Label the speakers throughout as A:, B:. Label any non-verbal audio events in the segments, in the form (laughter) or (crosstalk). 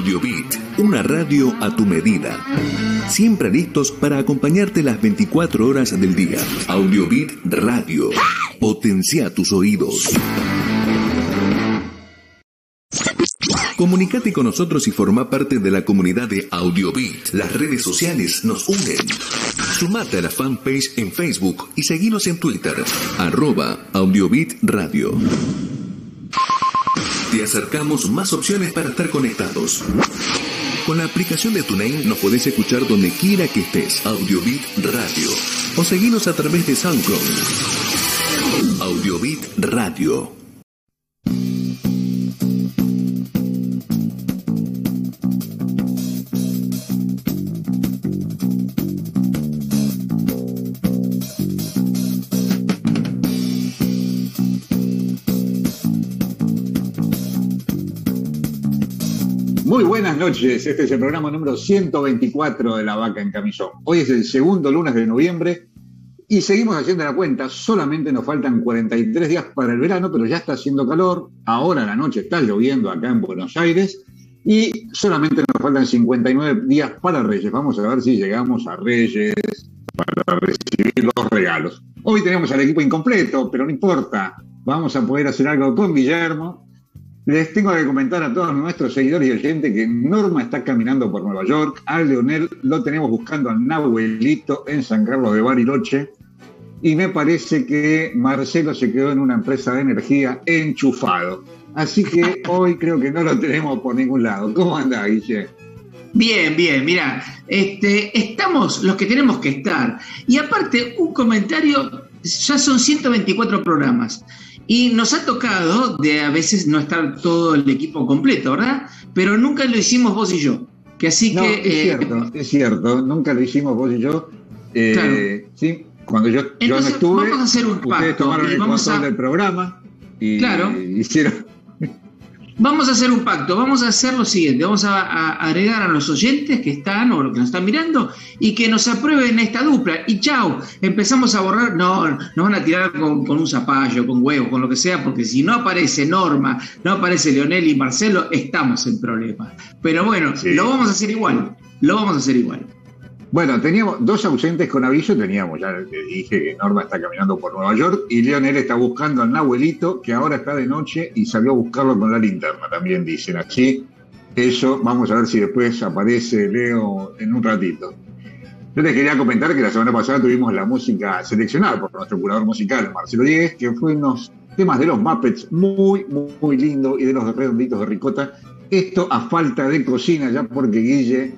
A: Audiobit, una radio a tu medida. Siempre listos para acompañarte las 24 horas del día. Audiobit Radio. Potencia tus oídos. Comunicate con nosotros y forma parte de la comunidad de Audiobit. Las redes sociales nos unen. Sumate a la fanpage en Facebook y seguimos en Twitter. Arroba Audiobit Radio. Acercamos más opciones para estar conectados. Con la aplicación de TuneIn nos podés escuchar donde quiera que estés. Audiobit Radio. O seguinos a través de SoundCloud. Audiobit Radio.
B: Muy buenas noches, este es el programa número 124 de La Vaca en Camisón. Hoy es el segundo lunes de noviembre y seguimos haciendo la cuenta, solamente nos faltan 43 días para el verano, pero ya está haciendo calor, ahora la noche está lloviendo acá en Buenos Aires y solamente nos faltan 59 días para Reyes. Vamos a ver si llegamos a Reyes para recibir los regalos. Hoy tenemos al equipo incompleto, pero no importa, vamos a poder hacer algo con Guillermo les tengo que comentar a todos nuestros seguidores y oyentes que Norma está caminando por Nueva York. A Leonel lo tenemos buscando al Nahuelito en San Carlos de Bariloche. Y me parece que Marcelo se quedó en una empresa de energía enchufado. Así que (laughs) hoy creo que no lo tenemos por ningún lado. ¿Cómo anda, Guille?
C: Bien, bien, mira, este, estamos los que tenemos que estar. Y aparte, un comentario, ya son 124 programas. Y nos ha tocado de a veces no estar todo el equipo completo, ¿verdad? Pero nunca lo hicimos vos y yo. Que así
B: no,
C: que.
B: Es
C: eh,
B: cierto, es cierto, nunca lo hicimos vos y yo. Eh,
C: Claro.
B: Sí, cuando yo, yo no estuve,
C: vamos a hacer un
B: ustedes
C: pacto
B: tomaron
C: y
B: el
C: vamos
B: control
C: a-
B: del programa y
C: Claro.
B: hicieron.
C: Vamos a hacer un pacto, vamos a hacer lo siguiente, vamos a, a agregar a los oyentes que están o los que nos están mirando y que nos aprueben esta dupla. Y chao, empezamos a borrar, no, nos van a tirar con, con un zapallo, con huevo, con lo que sea, porque si no aparece Norma, no aparece Leonel y Marcelo, estamos en problemas. Pero bueno,
B: Sí.
C: lo vamos a hacer igual, lo vamos a hacer igual.
B: Bueno, teníamos dos ausentes con aviso, teníamos, ya le dije que Norma está caminando por Nueva York y Leonel está buscando al Nahuelito, que ahora está de noche y salió a buscarlo con la linterna, también dicen así. Eso, vamos a ver si después aparece Leo en un ratito. Yo les quería comentar que la semana pasada tuvimos la música seleccionada por nuestro curador musical, Marcelo Diegues, que fue unos temas de los Muppets muy, muy, muy lindo y de los redonditos de ricota. Esto a falta de cocina, ya porque Guille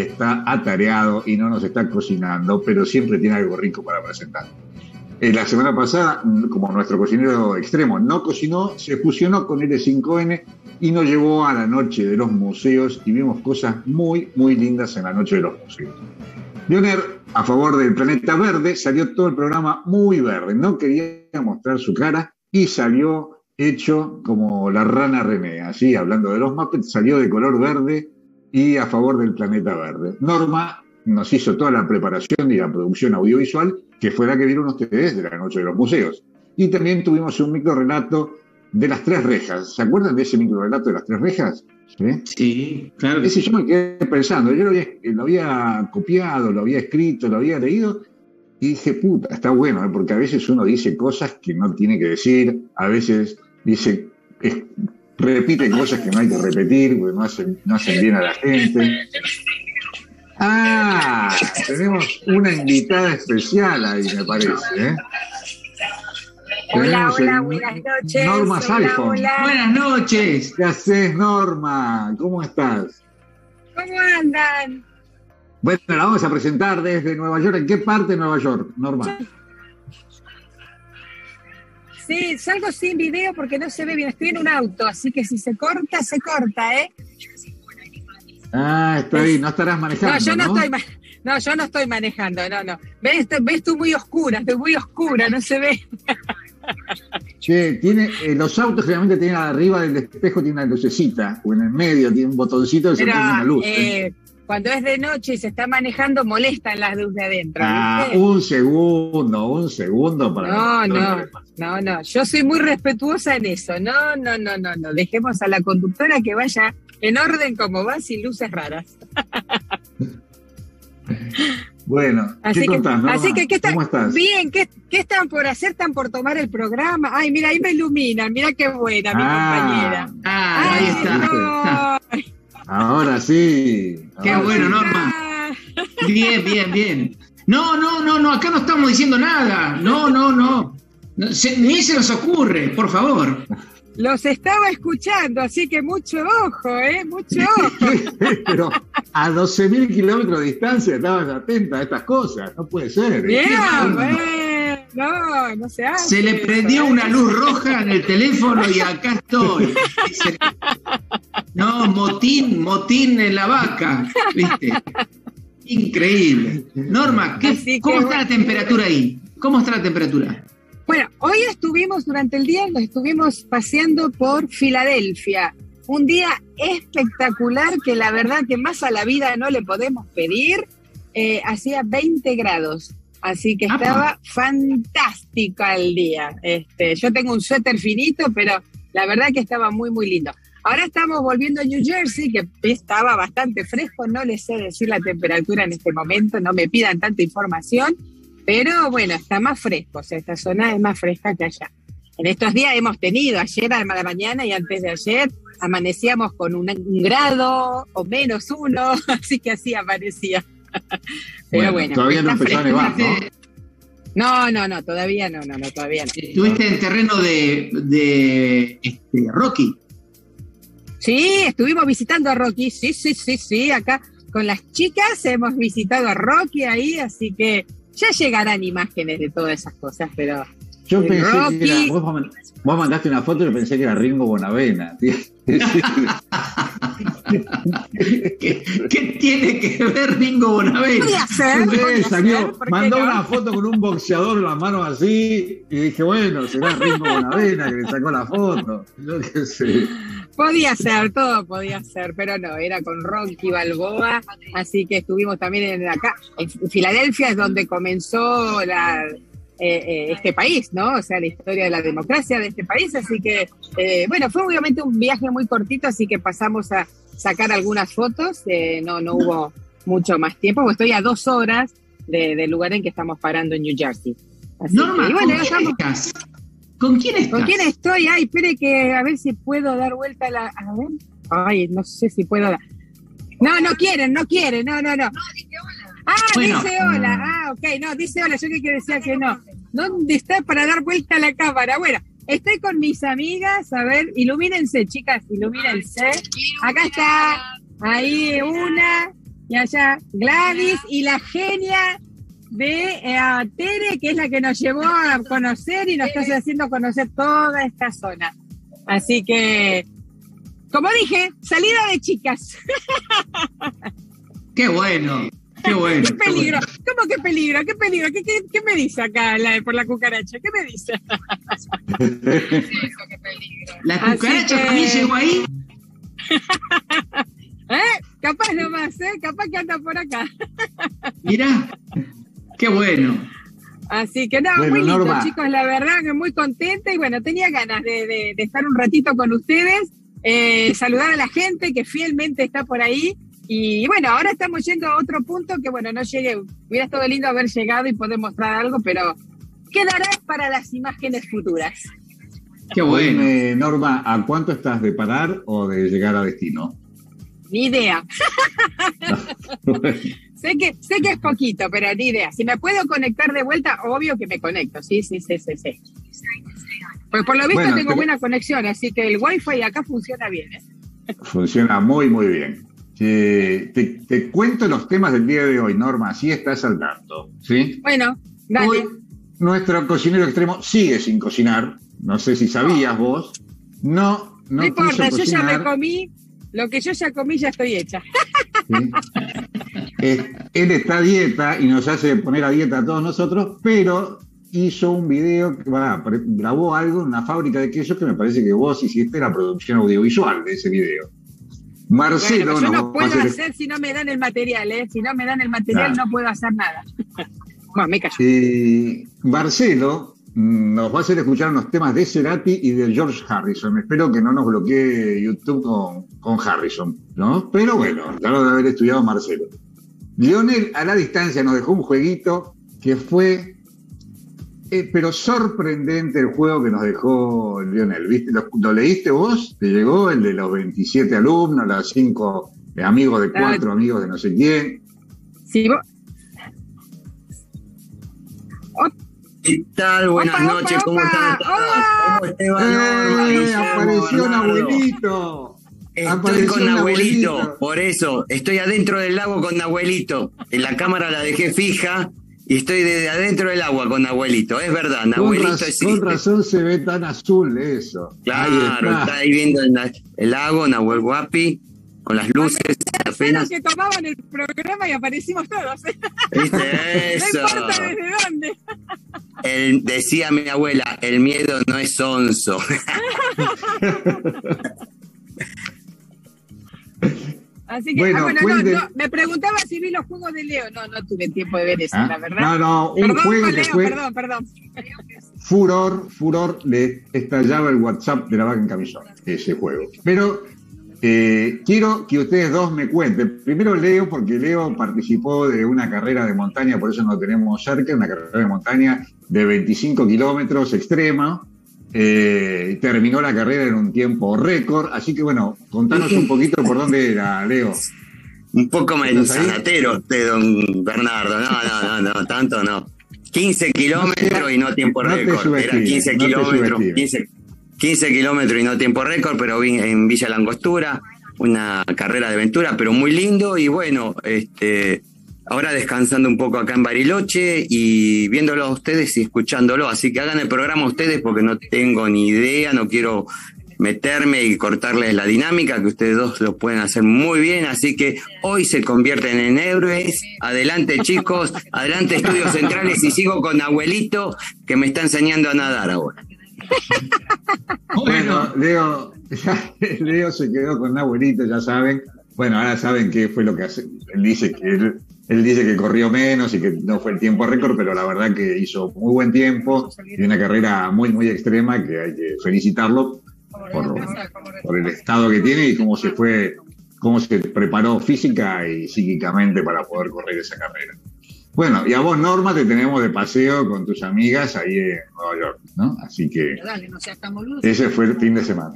B: está atareado y no nos está cocinando, pero siempre tiene algo rico para presentar. Eh, la semana pasada, mm, como nuestro cocinero extremo no cocinó, se fusionó con L5N y nos llevó a la noche de los museos y vimos cosas muy, muy lindas en la noche de los museos. Leonel, a favor del planeta verde, salió todo el programa muy verde, no quería mostrar su cara y salió hecho como la rana René, así hablando de los Muppets, salió de color verde y a favor del planeta verde. Norma nos hizo toda la preparación y la producción audiovisual, que fue la que vieron ustedes de la noche de los museos. Y también tuvimos un micro relato de las tres rejas. ¿Se acuerdan de ese micro relato de las tres rejas? ¿Sí?
C: Sí, claro
B: Ese yo me quedé pensando, yo lo había, lo había copiado, lo había escrito, lo había leído y dije, puta, está bueno, ¿eh? porque a veces uno dice cosas que no tiene que decir, a veces dice, es- repite cosas que no hay que repetir, porque no hacen, no hacen bien a la gente. Ah, tenemos una invitada especial ahí, me parece. ¿eh?
D: Hola, hola, buenas noches.
B: Norma Salfon.
C: Buenas noches.
B: ¿Qué haces, Norma? ¿Cómo estás?
D: ¿Cómo andan?
B: Bueno, la vamos a presentar desde Nueva York. ¿En qué parte de Nueva York, Norma?
D: Sí, salgo sin video porque no se ve bien. Estoy en un auto, así que si se corta, se corta, ¿eh?
B: Ah, está ahí. No estarás manejando,
D: No, yo no,
B: ¿no?
D: estoy no, yo no estoy manejando, no, no. ¿Ves, ves tú muy oscura, estoy muy oscura, no se ve.
B: Che, tiene, eh, los autos generalmente tienen arriba del espejo tiene una lucecita, o en el medio tiene un botoncito que se
D: Pero
B: prende una luz. ¿eh?
D: eh, cuando es de noche y se está manejando, molestan las luces de adentro.
B: Ah,
D: ¿viste?
B: un segundo, un segundo para
D: No,
B: no,
D: no, no, no. Yo soy muy respetuosa en eso. No, no, no, no, no. Dejemos a la conductora que vaya en orden como va, sin luces raras. (laughs)
B: Bueno,
D: Así
B: ¿qué
D: que,
B: contás, Norma?
D: así que ¿qué está-
B: ¿cómo estás?
D: Bien, ¿qué, ¿qué están por hacer? ¿Están por tomar el programa? Ay, mira, ahí me iluminan, mira qué buena mi compañera.
C: Ah, ahí está.
D: no. (laughs)
B: Ahora sí.
C: Qué
B: ahora
C: bueno,
B: sí.
C: Norma.
D: Ah,
C: Bien, bien, bien. No, no, no, no, acá no estamos diciendo nada. No, no, no. No, se- ni se nos ocurre, por favor.
D: Los estaba escuchando, así que mucho ojo, ¿eh? Mucho (laughs) ojo.
B: Pero a 12.000 kilómetros de distancia estabas atenta a estas cosas. No puede ser.
D: Bien, bueno. No, no se hace.
C: Se le prendió
D: ¿eh?
C: una luz roja en el teléfono y acá estoy. (laughs) No, motín, motín en la vaca, ¿viste? Increíble. Norma, ¿qué- ¿cómo está
D: bueno.
C: la temperatura ahí? ¿Cómo está la temperatura?
D: Bueno, hoy estuvimos durante el día, nos estuvimos paseando por Filadelfia. Un día espectacular que la verdad que más a la vida no le podemos pedir. Eh, hacía 20 grados, así que
C: Apa.
D: estaba fantástico el día. Este, yo tengo un suéter finito, pero la verdad que estaba muy, muy lindo. Ahora estamos volviendo a New Jersey, que estaba bastante fresco, no les sé decir la temperatura en este momento, no me pidan tanta información, pero bueno, está más fresco, o sea, esta zona es más fresca que allá. En estos días hemos tenido, ayer a la mañana y antes de ayer, amanecíamos con un, un grado o menos uno, (laughs) así que así amanecía. (laughs) Pero
B: Bueno,
D: bueno,
B: todavía no empezó a nevar, ¿no?
D: No, no, no, todavía no, no, no, todavía no.
C: Estuviste en terreno de, de este, Rocky.
D: Sí, estuvimos visitando a Rocky, sí, sí, sí, sí, acá con las chicas hemos visitado a Rocky ahí, así que ya llegarán imágenes de todas esas cosas, pero
B: Yo
D: El
B: pensé
D: Rocky.
B: que era. Vos, vos mandaste una foto y yo pensé que era Ringo Bonavena. (laughs)
C: ¿Qué, qué tiene que ver Ringo Bonavena?
D: podía ser,
B: Sí,
D: podía
B: salió,
D: ser, ¿por qué
B: mandó
D: no?
B: una foto con un boxeador en la mano así y dije, bueno, será Ringo Bonavena que le sacó la foto. Yo qué sé.
D: Podía ser, todo podía ser, pero no, era con Rocky Balboa, así que estuvimos también en acá, en Filadelfia es donde comenzó la, eh, eh, este país, ¿no? O sea, la historia de la democracia de este país, así que, eh, bueno, fue obviamente un viaje muy cortito, así que pasamos a sacar algunas fotos, eh, no, no hubo mucho más tiempo, porque estoy a dos horas de- del lugar en que estamos parando en New Jersey. Así
C: Norma,
D: que, y
C: ¿con quién estás? ¿Con quién estás?
D: ¿Con quién estoy? Ay, espere que a ver si puedo dar vuelta a la. A ver. Ay, no sé si puedo dar. No, no quieren, no quieren, no, no, no. Ah,
C: Bueno.
D: dice hola. Ah, ok, no, dice hola. Yo que decía que no. ¿Dónde está para dar vuelta a la cámara? Bueno, estoy con mis amigas. A ver, ilumínense, chicas, ilumínense. Acá está. Ahí una. Y allá Gladys y la genia de eh, a Tere, que es la que nos llevó a conocer y nos está haciendo conocer toda esta zona. Así que, como dije, salida de chicas. (laughs)
C: Qué bueno, (laughs) qué bueno.
D: ¡Qué peligro! ¿Cómo que peligro? ¿Qué peligro? ¿Qué, qué, qué me dice acá la- por la cucaracha? ¿Qué me dice?
C: ¿La
D: Así
C: cucaracha
D: que-
C: también llegó ahí? (laughs)
D: ¿Eh? Capaz nomás, ¿eh? Capaz que anda por acá. (laughs)
C: Mirá, qué bueno.
D: Así que no,
B: Bueno,
D: muy lindo,
B: Norma.
D: chicos, la verdad que muy contenta y bueno, tenía ganas de, de- de estar un ratito con ustedes, eh, saludar a la gente que fielmente está por ahí y bueno, ahora estamos yendo a otro punto que bueno, no llegué, hubiera estado lindo haber llegado y poder mostrar algo, pero quedará para las imágenes futuras.
C: Qué bueno.
B: Dime, Norma, ¿a cuánto estás de parar o de llegar a destino?
D: Ni idea. (laughs) Sé que, sé que es poquito, pero ni idea. Si me puedo conectar de vuelta, obvio que me conecto. Sí, sí, sí, sí, sí. Pues por lo visto
B: Bueno,
D: tengo
B: pero-
D: buena conexión, así que el wifi acá funciona bien. ¿eh?
B: Funciona muy, muy bien. Eh, te, te cuento los temas del día de hoy, Norma, así estás al tanto. ¿sí?
D: Bueno, dale.
B: Hoy nuestro cocinero extremo sigue sin cocinar. No sé si sabías vos. No, no,
D: No, importa, yo ya me comí. Lo que yo ya comí ya estoy hecha.
B: ¿sí? Eh, él está a dieta y nos hace poner a dieta a todos nosotros, pero hizo un video, que va, grabó algo en una fábrica de quesos que me parece que vos hiciste la producción audiovisual de ese video. Marcelo
D: Bueno, yo no puedo
B: hacer-
D: hacer si no me dan el material, ¿eh? Si no me dan el material no puedo hacer nada. Bueno, me callo.
B: Eh, Marcelo nos va a hacer escuchar unos temas de Cerati y de George Harrison. Espero que no nos bloquee YouTube con, con Harrison, ¿no? Pero bueno, claro de haber estudiado Marcelo. Lionel a la distancia nos dejó un jueguito que fue, eh, pero sorprendente el juego que nos dejó Lionel. ¿Viste? ¿Lo, leíste vos? ¿Te llegó el de los 27 alumnos, los 5 amigos de cuatro, amigos de no sé quién?
D: Sí, vos,
E: ¿Qué tal? Buenas
D: Opa,
E: noches,
D: opa,
E: ¿cómo
D: opa.
E: están?
D: Hola.
E: ¿Cómo te va, Norma?
B: ¡Eh! Apareció un abuelito.
E: Estoy
B: Apareció
E: con abuelito. por eso. Estoy adentro del lago con abuelito. En la cámara la dejé fija y estoy desde adentro del agua con abuelito. Es verdad,
B: Con,
E: abuelito
B: raz-
E: existe.
B: con razón se ve tan azul eso. Ahí
E: Claro,
B: está.
E: está ahí viendo en la- el lago, Nahuel Guapi, con las luces apenas.
D: que tomaban el programa y aparecimos todos. ¿eh?
E: ¿Viste (laughs)
D: No
E: eso?
D: importa desde dónde.
E: El- decía mi abuela, el miedo no es sonso. (laughs)
D: Así que,
B: Bueno,
D: ah, bueno, no, no, me preguntaba si vi los juegos de Leo. No, no tuve tiempo de ver eso,
B: ¿Ah?
D: la verdad.
B: No, no, un
D: perdón,
B: juego que
D: Leo,
B: fue
D: perdón, perdón.
B: furor, furor, le estallaba el WhatsApp de la vaca en camisón, ese juego. Pero eh, quiero que ustedes dos me cuenten. Primero Leo, porque Leo participó de una carrera de montaña, por eso no tenemos cerca, una carrera de montaña de 25 kilómetros extrema. Eh, terminó la carrera en un tiempo récord. Así que bueno, contanos un poquito por dónde era, Leo.
E: Un poco mensanatero usted, don Bernardo. No, no, no, no, tanto no. 15 kilómetros y no tiempo
B: no
E: récord. Era
B: subestimes,
E: 15
B: no te
E: kilómetros,
B: subestimes.
E: 15, 15 kilómetros y no tiempo récord, pero en Villa Langostura, una carrera de aventura, pero muy lindo. Y bueno, este ahora descansando un poco acá en Bariloche y viéndolo a ustedes y escuchándolo. Así que hagan el programa ustedes porque no tengo ni idea, no quiero meterme y cortarles la dinámica, que ustedes dos lo pueden hacer muy bien, así que hoy se convierten en héroes. Adelante chicos, adelante estudios centrales y sigo con abuelito que me está enseñando a nadar ahora.
B: Bueno, Leo, Leo se quedó con abuelito, ya saben. Bueno, ahora saben qué fue lo que hace. Él dice que él, él dice que corrió menos y que no fue el tiempo récord, pero la verdad que hizo muy buen tiempo y una carrera muy, muy extrema que hay que felicitarlo por, por el estado que tiene y cómo se fue, cómo se preparó física y psíquicamente para poder correr esa carrera. Bueno, y a vos, Norma, te tenemos de paseo con tus amigas ahí en Nueva York, ¿no? Así que
D: Dale, no seas tan boludo.
B: ese fue el fin de semana.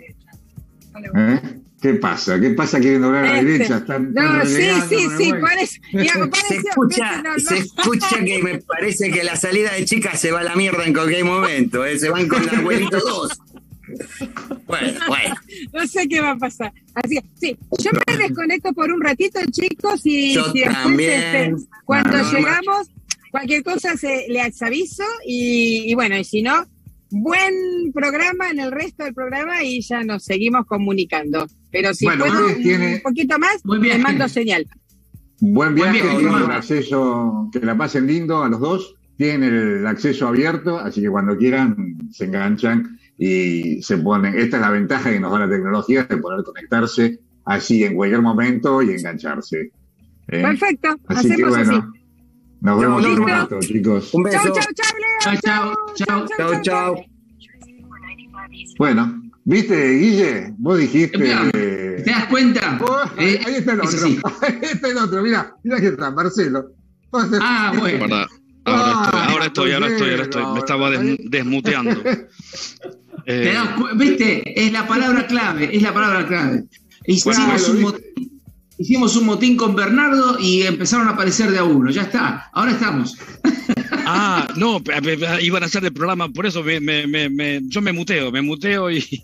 B: ¿Eh? ¿Qué pasa? ¿Qué pasa queriendo hablar a la
D: Este,
B: derecha? Están,
D: No,
B: están
D: sí, sí, sí, parece. ya,
E: Se escucha,
D: no, no.
E: se escucha que me parece que la salida de chicas se va a la mierda en cualquier momento, ¿eh? se van con el abuelito dos. Bueno, bueno.
D: No sé qué va a pasar. Así sí, yo me desconecto por un ratito, chicos, y
E: Yo
D: si después,
E: también.
D: este, cuando llegamos, cualquier cosa se, les aviso, y, y bueno, y si no, buen programa en el resto del programa y ya nos seguimos comunicando. Pero si
B: Bueno,
D: puedo
B: ustedes tienen-
D: un poquito más, les mando señal.
B: Buen
C: Buen
B: viaje,
C: viaje,
B: tienen
C: Norma.
B: el acceso, que la pasen lindo a los dos. Tienen el acceso abierto, así que cuando quieran se enganchan y se ponen. Esta es la ventaja que nos da la tecnología de poder conectarse así en cualquier momento y engancharse. ¿eh?
D: Perfecto,
B: Así que
D: hacemos
B: bueno,
D: así.
B: nos vemos en un rato, chicos.
E: Un
D: Chau,
E: beso.
D: chau, chau, Leo.
C: Chau, chau, chau.
E: Chau, chau.
B: Bueno, ¿viste, Guille? Vos dijiste.
C: Mirá, ¿Te das cuenta?
B: Oh, ahí,
C: Eh,
B: ahí está el otro.
C: así. (laughs)
B: Ahí está el otro. Mira, mira que está, Marcelo.
C: Ah, bueno.
F: Ahora
B: Ah,
F: estoy, ahora estoy, ahora estoy, ahora estoy. Me estaba des- desmuteando. (laughs)
C: ¿Te
F: Eh,
C: das cu- ¿Viste? Es la palabra clave, es la palabra clave. Hicimos,
B: Bueno,
C: un, motín, hicimos un motín con Bernardo y empezaron a aparecer de a uno. Ya está, ahora estamos. (laughs)
F: ah, no, iban a hacer el programa, por eso me, me, me, me- yo me muteo, me muteo y, y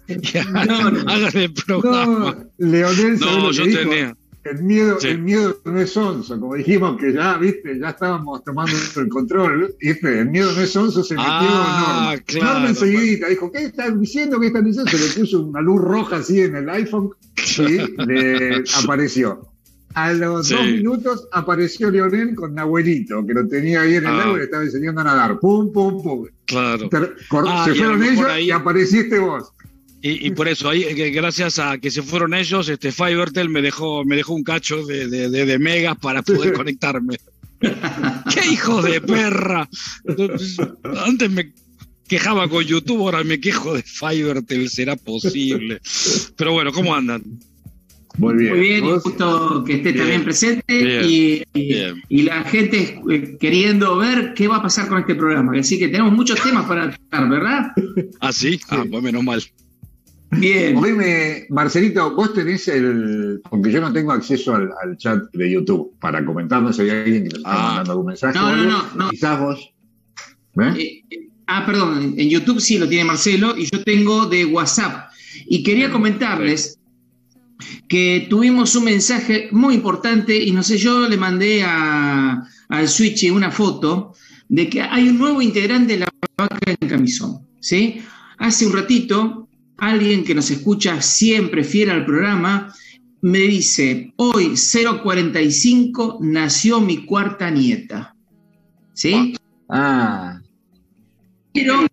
C: No, no.
F: hagan el programa.
B: No, Leonel, ¿sabés
F: No,
B: lo que
F: yo
B: dijo?
F: tenía.
B: El miedo,
F: Sí.
B: el miedo no es onzo, como dijimos que ya, viste, ya estábamos tomando el control, ¿viste? El miedo no es onzo, se metió
F: Ah,
B: Norma.
F: claro.
B: Norma enseguidita dijo, ¿qué están diciendo? ¿Qué están diciendo? Se le puso una luz roja así en el iPhone y (laughs) le apareció. A los
F: Sí.
B: dos minutos apareció Leonel con Nahuelito, que lo tenía ahí en el
F: Ah.
B: agua y le estaba enseñando a nadar. Pum, pum, pum.
F: Claro. Ah,
B: se fueron ellos
F: ahí-
B: y apareciste vos.
F: Y, y por eso, ahí, eh, gracias a que se fueron ellos, este Fivertel me dejó, me dejó un cacho de, de, de- de megas para poder (laughs) conectarme. ¡Qué hijo de perra! Antes me quejaba con YouTube, ahora me quejo de Fivertel, será posible. Pero bueno, ¿cómo andan?
B: Muy bien.
C: Muy bien, justo que esté
F: Bien.
C: también presente
F: Bien.
C: y, y-
F: Bien.
C: y la gente eh, queriendo ver qué va a pasar con este programa. Así que tenemos muchos temas para tratar, ¿verdad?
F: ¿Ah, sí? Ah, pues menos mal.
C: Bien.
B: Oíme, Marcelito, vos tenés el. Porque yo no tengo acceso al, al chat de YouTube para comentarnos si hay alguien que nos está
F: Ah.
B: mandando algún mensaje.
C: No,
B: o
C: no,
B: algo.
C: no, no.
B: Quizás vos. Eh,
C: eh, ah, perdón, en YouTube sí lo tiene Marcelo y yo tengo de WhatsApp. Y quería comentarles que tuvimos un mensaje muy importante y no sé, yo le mandé a, al Switch una foto de que hay un nuevo integrante de la vaca en camisón. ¿sí? Hace un ratito, alguien que nos escucha siempre fiel al programa me dice, hoy 045 nació mi cuarta nieta. ¿Sí?
B: Ah,
C: pero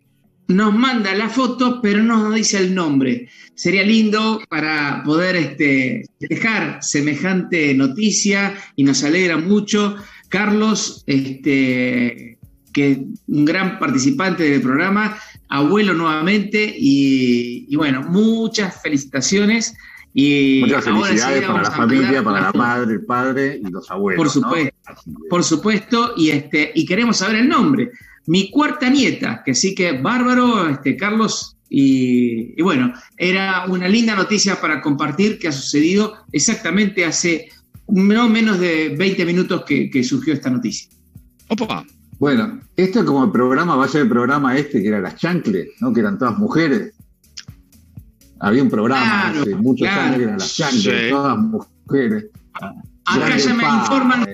C: nos manda la foto, pero no nos dice el nombre. Sería lindo para poder este, dejar semejante noticia y nos alegra mucho. Carlos, este, que un gran participante del programa, abuelo nuevamente y bueno, muchas felicitaciones. Y
B: muchas
C: ahora
B: felicidades
C: sí
B: para la familia, para la madre, el padre y los abuelos.
C: Por supuesto. Por supuesto, y este, y queremos saber el nombre. Mi cuarta nieta, que sí que bárbaro, este, Carlos, y, y bueno, era una linda noticia para compartir que ha sucedido exactamente hace no menos de 20 minutos que, que surgió esta noticia.
F: Opa,
B: Bueno, esto como el programa, va a ser el programa este que era Las Chancles, ¿no? Que eran todas mujeres. Había un programa
C: Claro,
B: hace muchos
C: claro.
B: años que eran Las Chancles,
F: Sí.
B: todas mujeres.
C: Acá ya me informan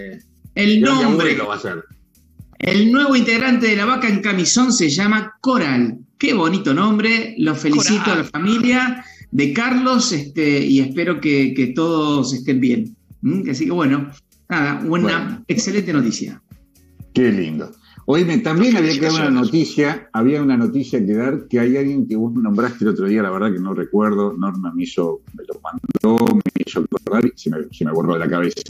C: el nombre.
B: abuelo va a ser.
C: El nuevo integrante de la vaca en camisón se llama Coral. Qué bonito nombre. Los felicito
F: Coral.
C: a la familia de Carlos este, y espero que, que todos estén bien. ¿Mm? Así que bueno, nada, una
B: Bueno.
C: excelente noticia.
B: Qué lindo. Oíme, también había que dar una noticia, había una noticia que dar, que hay alguien que vos nombraste el otro día, la verdad que no recuerdo, Norma me hizo, me lo mandó, me hizo acordar y se me, se me borró de la cabeza.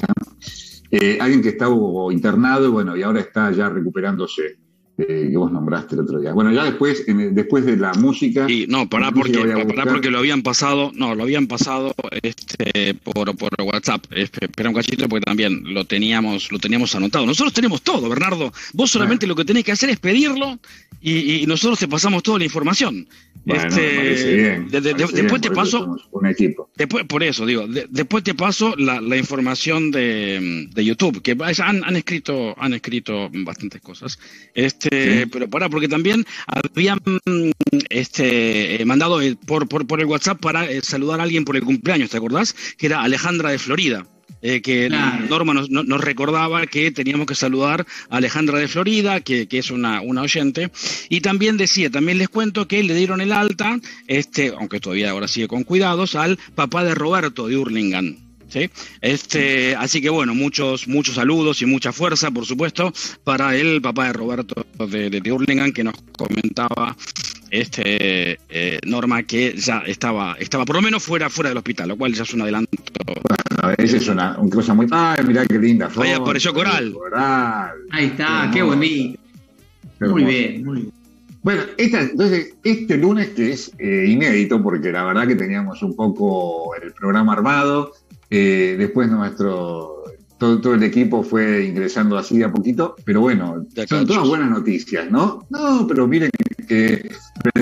B: Eh, alguien que estaba internado, bueno, y ahora está ya recuperándose, eh, que vos nombraste el otro día. Bueno, ya después, en el- después de la música,
F: y no, pará porque, pará porque lo habían pasado, no, lo habían pasado este, por, por WhatsApp. Espe- Espera un cachito porque también lo teníamos, lo teníamos anotado. Nosotros tenemos todo, Bernardo. Vos solamente lo que tenés que hacer es pedirlo y, y nosotros te pasamos toda la información.
B: bueno,
F: Este,
B: bien.
F: de- de- después
B: bien,
F: te paso,
B: somos Un equipo.
F: Después, por eso digo, de- después te paso la, la información de, de YouTube, que han, han escrito, han escrito bastantes cosas. Este,
B: Sí.
F: pero para, porque también habían este, eh, mandado por, por, por el WhatsApp para eh, saludar a alguien por el cumpleaños, ¿te acordás? Que era Alejandra de Florida. eh, que
C: Claro.
F: Norma nos, no- nos recordaba que teníamos que saludar a Alejandra de Florida, que, que es una, una oyente, y también decía, también les cuento que le dieron el alta, este, aunque todavía ahora sigue con cuidados, al papá de Roberto de Hurlingham. ¿Sí? Este, así que bueno, muchos, muchos saludos y mucha fuerza, por supuesto, para el papá de Roberto de, de, Hurlingham, que nos comentaba este eh, Norma que ya estaba, estaba por lo menos fuera, fuera del hospital, lo cual ya es un adelanto.
B: A veces es una, una cosa muy. ¡Ay, mirá qué linda foto!
F: Ahí apareció Coral.
B: Coral.
C: Ahí está,
B: Qué
C: qué bonito.
B: Qué
C: Muy bien, muy bien.
B: Bueno, esta, entonces, este lunes que es eh, inédito, porque la verdad que teníamos un poco el programa armado, eh, después nuestro, todo, todo el equipo fue ingresando así de a poquito, pero bueno, son todas buenas noticias, ¿no? No, pero miren que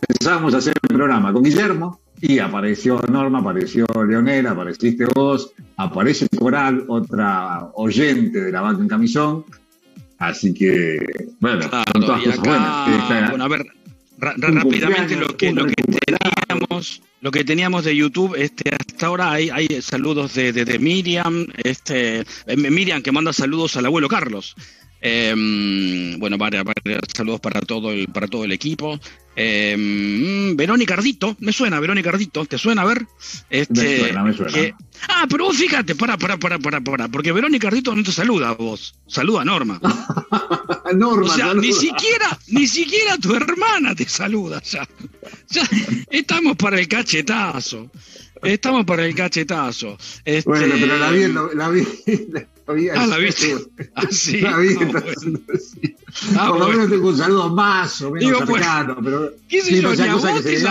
B: empezamos a hacer el programa con Guillermo y apareció Norma, apareció Leonel, apareciste vos, aparece Coral, otra oyente de la vaca en camisón, así que, bueno, son todas cosas buenas.
F: Bueno, a ver, rápidamente lo que, lo que teníamos, lo que teníamos de YouTube, este, hasta ahora hay, hay saludos de, de, de Miriam, este, eh, Miriam que manda saludos al abuelo Carlos. Eh, bueno, varios, varios saludos para todo el, para todo el equipo. Eh, mm, Verónica Ardito, me suena, Verónica Ardito, ¿te suena a ver? Este,
B: Me suena, me suena.
F: que- ah, pero vos fíjate, para, para, para, para, para, porque Verónica Ardito no te saluda a vos, saluda a Norma. (laughs)
B: Norma,
F: O sea,
B: saluda.
F: ni siquiera, ni siquiera tu hermana te saluda ya. Ya estamos para el cachetazo. Estamos para el cachetazo. Este,
B: Bueno, pero la vi, en lo- la vi, todavía.
F: Ah, la viste. (laughs) Ah, sí. La vi, ah, bueno.
B: ah, Por lo menos tengo un saludo más o menos Digo, pues, cercano, pues, pero.
F: ¿Qué sé yo? No cosa que se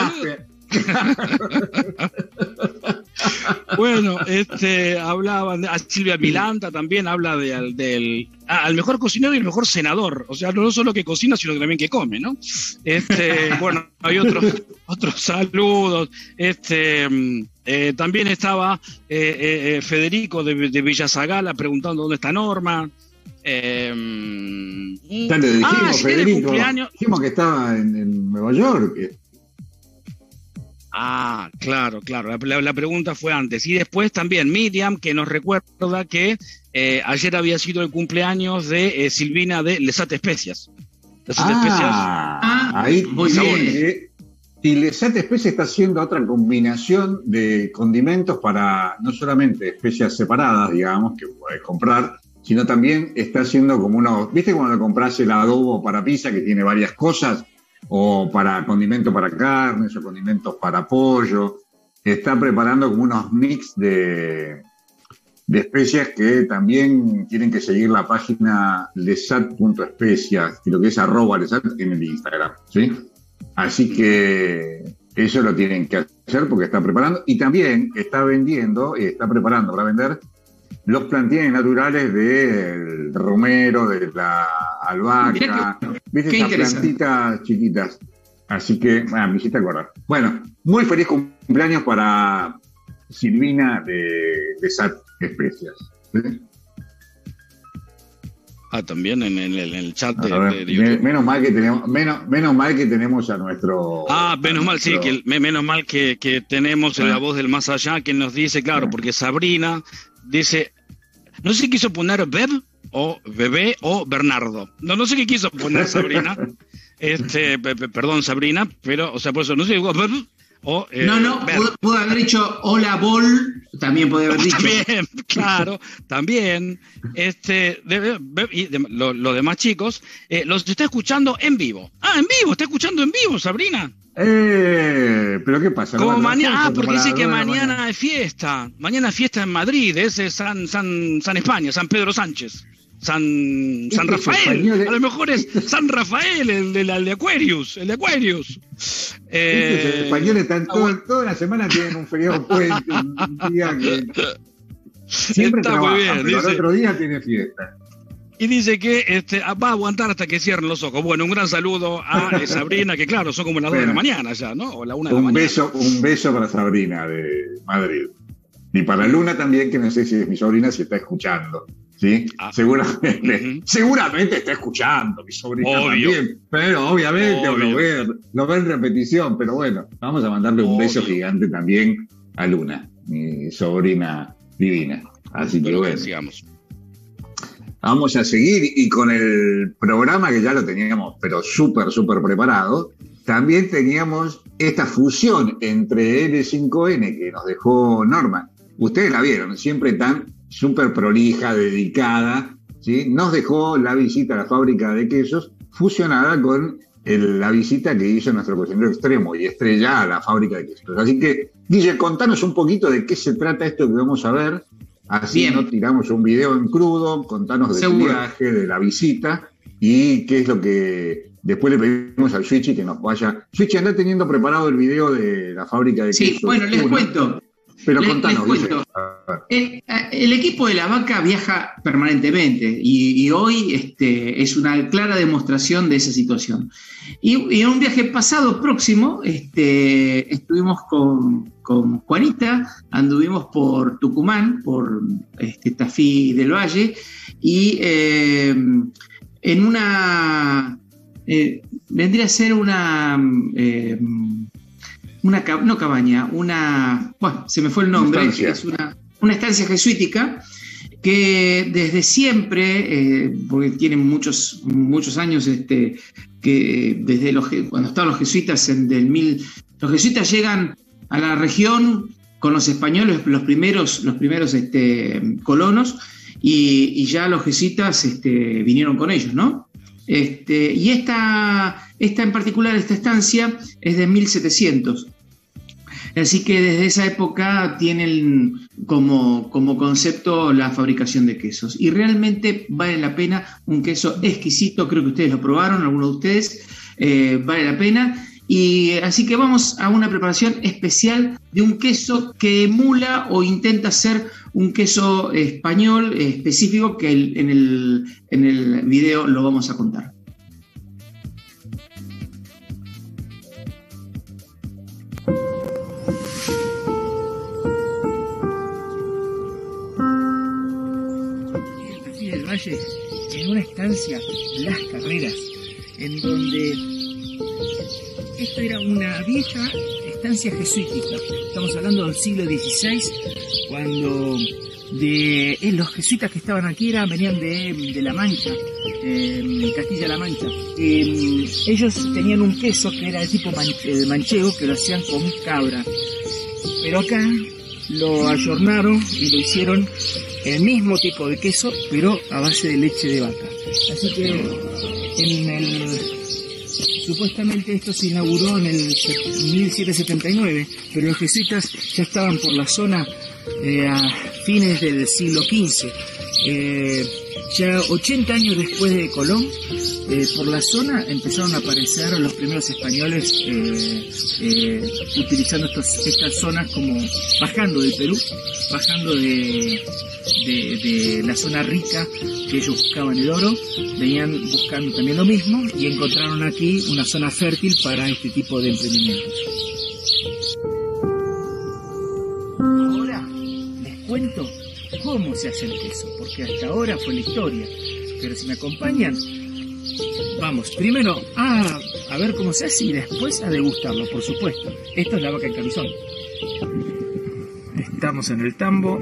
F: bueno, este, hablaban, a Silvia Milanta también habla de, del al mejor cocinero y el mejor senador. O sea, no solo que cocina, sino también que come, ¿no? Este, (laughs) bueno, hay otros, otros saludos. Este, eh, también estaba eh, eh, Federico de, de Villasagala preguntando dónde está Norma.
B: Eh, dijimos, ah, Federico, dijimos que estaba en, en Nueva York.
F: Ah, claro, claro. La, pregunta fue antes. Y después también Miriam, que nos recuerda que eh, ayer había sido el cumpleaños de eh, Silvina de Lesate Especias.
B: Lesate ah, Especias. Ah, ahí muy bien. y Lesate Especias está haciendo otra combinación de condimentos para no solamente especias separadas, digamos, que puedes comprar, sino también está haciendo como unos. ¿Viste cuando compras el adobo para pizza que tiene varias cosas? O para condimentos para carnes o condimentos para pollo. Está preparando como unos mix de, de especias que también tienen que seguir la página lesat.especias, lo que es arroba lesat en el Instagram, ¿sí? Así que eso lo tienen que hacer porque está preparando y también está vendiendo, y está preparando para vender los plantines naturales del romero, de la albahaca, ¿viste esas plantitas chiquitas? Así que, bueno, me hiciste acordar. Bueno, muy feliz cumpleaños para Silvina de, de Sat Especias.
F: Ah, también en el, chat de, YouTube.
B: Menos mal que tenemos, menos, menos mal que tenemos a nuestro.
F: Ah, menos mal, sí, que menos mal que, que tenemos la ah. voz del más allá que nos dice, claro, ah. porque Sabrina dice, no sé si quiso poner Beb o Bebé o Bernardo. No, no sé qué quiso poner Sabrina. (laughs) este, perdón, Sabrina, pero, o sea, por eso no sé, Beb o,
C: eh, no, no, pudo, haber dicho hola Bol, también puede haber dicho. (laughs)
F: También, claro, también. Este, y los demás chicos, eh, los está escuchando en vivo. Ah, en vivo, está escuchando en vivo, Sabrina.
B: Eh, pero ¿qué pasa?
F: Como mañana, ah, porque dice que mañana es fiesta. Mañana es fiesta en Madrid, ese es San, San, San España, San Pedro Sánchez. San, San Rafael, a lo mejor es San Rafael, el de, de Aquarius, el de Aquarius.
B: Eh, los españoles están todo, toda la semana tienen un feriado puente, un día que (laughs) siempre Está trabajan, muy bien, pero dice, el otro día tiene fiesta.
F: Y dice que este, ah, va a aguantar hasta que cierren los ojos. Bueno, un gran saludo a eh, (laughs) Sabrina, que claro, son como las 2 de la mañana ya, ¿no? O la 1 de la
B: un Beso, un beso para Sabrina de Madrid. Y para Luna también, que no sé si es mi sobrina, si está escuchando. ¿sí? Ah. seguramente, seguramente está escuchando mi sobrina también, pero obviamente lo ve, lo ve en repetición, pero bueno, vamos a mandarle un beso gigante también a Luna, mi sobrina divina. Así que bueno. Sigamos. Vamos a seguir y con el programa que ya lo teníamos, pero súper, súper preparado, también teníamos esta fusión entre L5N que nos dejó Norma. Ustedes la vieron, siempre tan súper prolija, dedicada, ¿sí? nos dejó la visita a la fábrica de quesos fusionada con la visita que hizo nuestro cocinero extremo y estrella a la fábrica de quesos. Así que, Guille, contanos un poquito de qué se trata esto que vamos a ver Así no tiramos un video en crudo, contanos del viaje, de la visita y qué es lo que después le pedimos al Switchy que nos vaya. Switchy, anda teniendo preparado el video de la fábrica de
C: Sí, bueno, les cuento.
B: Pero contanos,
C: el, equipo de la vaca viaja permanentemente y, hoy este, es una clara demostración de esa situación. Y, en un viaje pasado, próximo, este, estuvimos con, Juanita, anduvimos por Tucumán, por este, Tafí del Valle, y eh, en una... Eh, vendría a ser una... Eh, una no cabaña, una, bueno, se me fue el nombre, es una, una estancia jesuítica que desde siempre, eh, porque tienen muchos, muchos años, este, que desde los, cuando estaban los jesuitas en del mil, los jesuitas llegan a la región con los españoles, los primeros, los primeros este, colonos, y, ya los jesuitas este, vinieron con ellos, ¿no? Este, y esta, esta en particular, esta estancia, es de 1700. Así que desde esa época tienen como, como concepto la fabricación de quesos. Y realmente vale la pena, un queso exquisito, creo que ustedes lo probaron, algunos de ustedes, eh, vale la pena. Y así que vamos a una preparación especial de un queso que emula o intenta ser un queso español específico que en, el, en el video lo vamos a contar.
G: Estancia, Las Carreras, en donde esto era una vieja estancia jesuítica. Estamos hablando del siglo XVI, cuando de eh, los jesuitas que estaban aquí eran, venían de, La Mancha, eh, Castilla-La Mancha. Eh, ellos tenían un queso que era de tipo manchego, que lo hacían con cabra. Pero acá lo ayornaron y lo hicieron el mismo tipo de queso, pero a base de leche de vaca. Así que en el supuestamente esto se inauguró en el 1779, pero los jesuitas ya estaban por la zona eh, a fines del siglo XV. Eh, ya 80 años después de Colón, eh, por la zona empezaron a aparecer los primeros españoles utilizando estas zonas como bajando del Perú, bajando de, de, la zona rica que ellos buscaban el oro, venían buscando también lo mismo y encontraron aquí una zona fértil para este tipo de emprendimientos. Ahora les cuento cómo se hace el queso, porque hasta ahora fue la historia, pero si me acompañan, vamos, primero a, a ver cómo se hace y después a degustarlo, por supuesto. Esto es la vaca en camisón. Estamos en el tambo,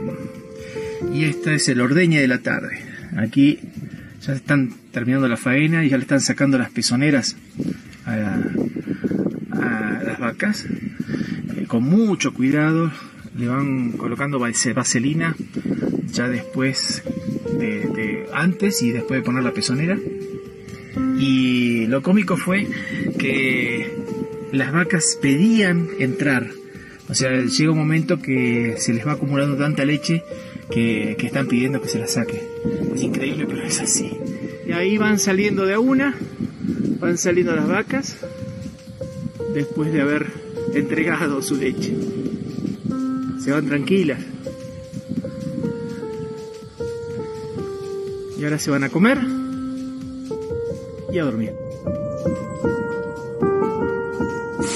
G: y esta es el ordeñe de la tarde. Aquí ya están terminando la faena y ya le están sacando las pezoneras a, las vacas. Eh, con mucho cuidado le van colocando vaselina ya después de, antes y después de poner la pezonera. Y lo cómico fue que las vacas pedían entrar. O sea, llega un momento que se les va acumulando tanta leche que, están pidiendo que se la saque. Es increíble, pero es así. Y ahí van saliendo de a una, van saliendo las vacas después de haber entregado su leche. Se van tranquilas. Y ahora se van a comer y a dormir.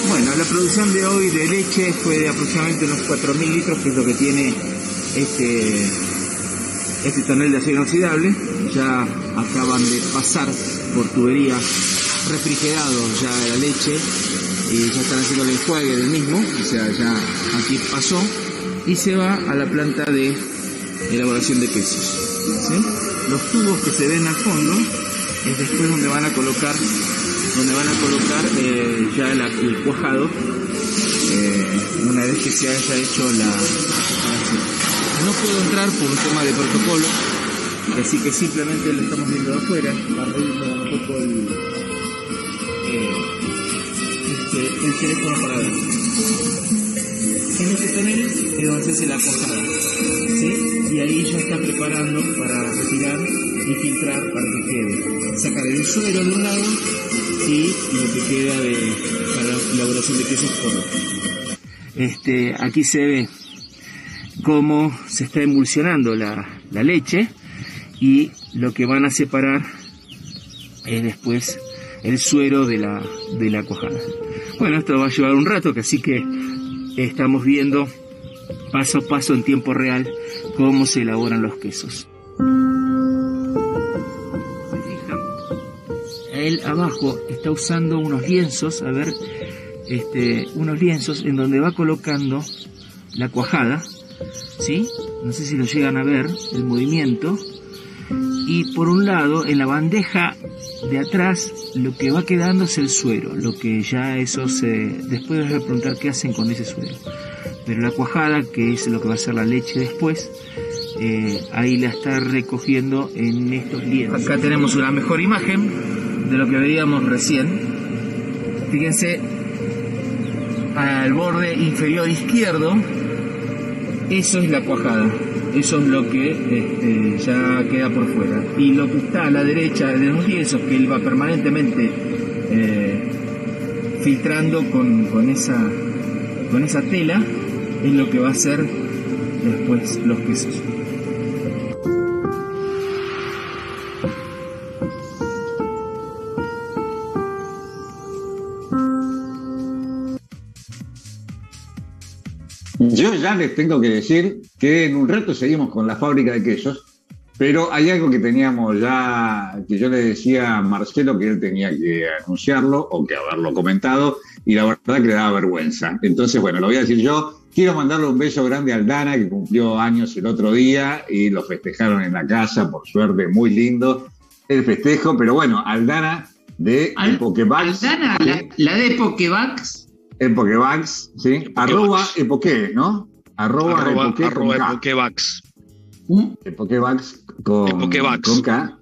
G: Bueno, la producción de hoy de leche fue de aproximadamente unos 4.000 litros, que es lo que tiene este, este tonel de acero inoxidable. Ya acaban de pasar por tubería refrigerado ya la leche y ya están haciendo el enjuague del mismo, o sea, ya aquí pasó y se va a la planta de elaboración de quesos. Los tubos que se ven al fondo es después donde van a colocar donde van a colocar eh, ya el cuajado eh, una vez que se haya hecho la no puedo entrar por un tema de protocolo, así que simplemente lo estamos viendo de afuera, arriba un poco el, eh, este, el teléfono para ver. En este panel es donde se hace la posada, ¿sí? Y ahí ya está preparando para retirar y filtrar para que quede. Sacar el suero de un lado y lo que queda de, para la elaboración de quesos por otro. Este, aquí se ve cómo se está emulsionando la, leche y lo que van a separar es después el suero de la, cuajada. Bueno, esto va a llevar un rato, así que estamos viendo paso a paso en tiempo real cómo se elaboran los quesos. Él abajo está usando unos lienzos, a ver, este, unos lienzos en donde va colocando la cuajada ¿sí? No sé si lo llegan a ver, el movimiento. Y por un lado, en la bandeja de atrás, lo que va quedando es el suero, lo que ya eso se... Después les voy a preguntar qué hacen con ese suero. Pero la cuajada, que es lo que va a ser la leche después, eh, ahí la está recogiendo en estos lienzos. Acá tenemos una mejor imagen de lo que veíamos recién. Fíjense al borde inferior izquierdo, eso es la cuajada. Eso es lo que este, ya queda por fuera. Y lo que está a la derecha de los lienzos, que él va permanentemente eh, filtrando con, con, esa, con esa tela, es lo que va a ser después los quesos.
B: Yo ya les tengo que decir que en un rato seguimos con la fábrica de quesos, pero hay algo que teníamos ya, que yo le decía a Marcelo que él tenía que anunciarlo o que haberlo comentado, y la verdad que le daba vergüenza. Entonces, bueno, lo voy a decir yo. Quiero mandarle un beso grande a Aldana, que cumplió años el otro día y lo festejaron en la casa, por suerte, muy lindo el festejo. Pero bueno, Aldana de
C: Al-. Aldana, la, la de.
B: En Pokébax, ¿sí? Arroba Epoque, ¿no? Arroba,
F: Arroba,
B: con
F: arroba. Epokevax.
B: Epokevax con,
F: Epokevax.
B: con K.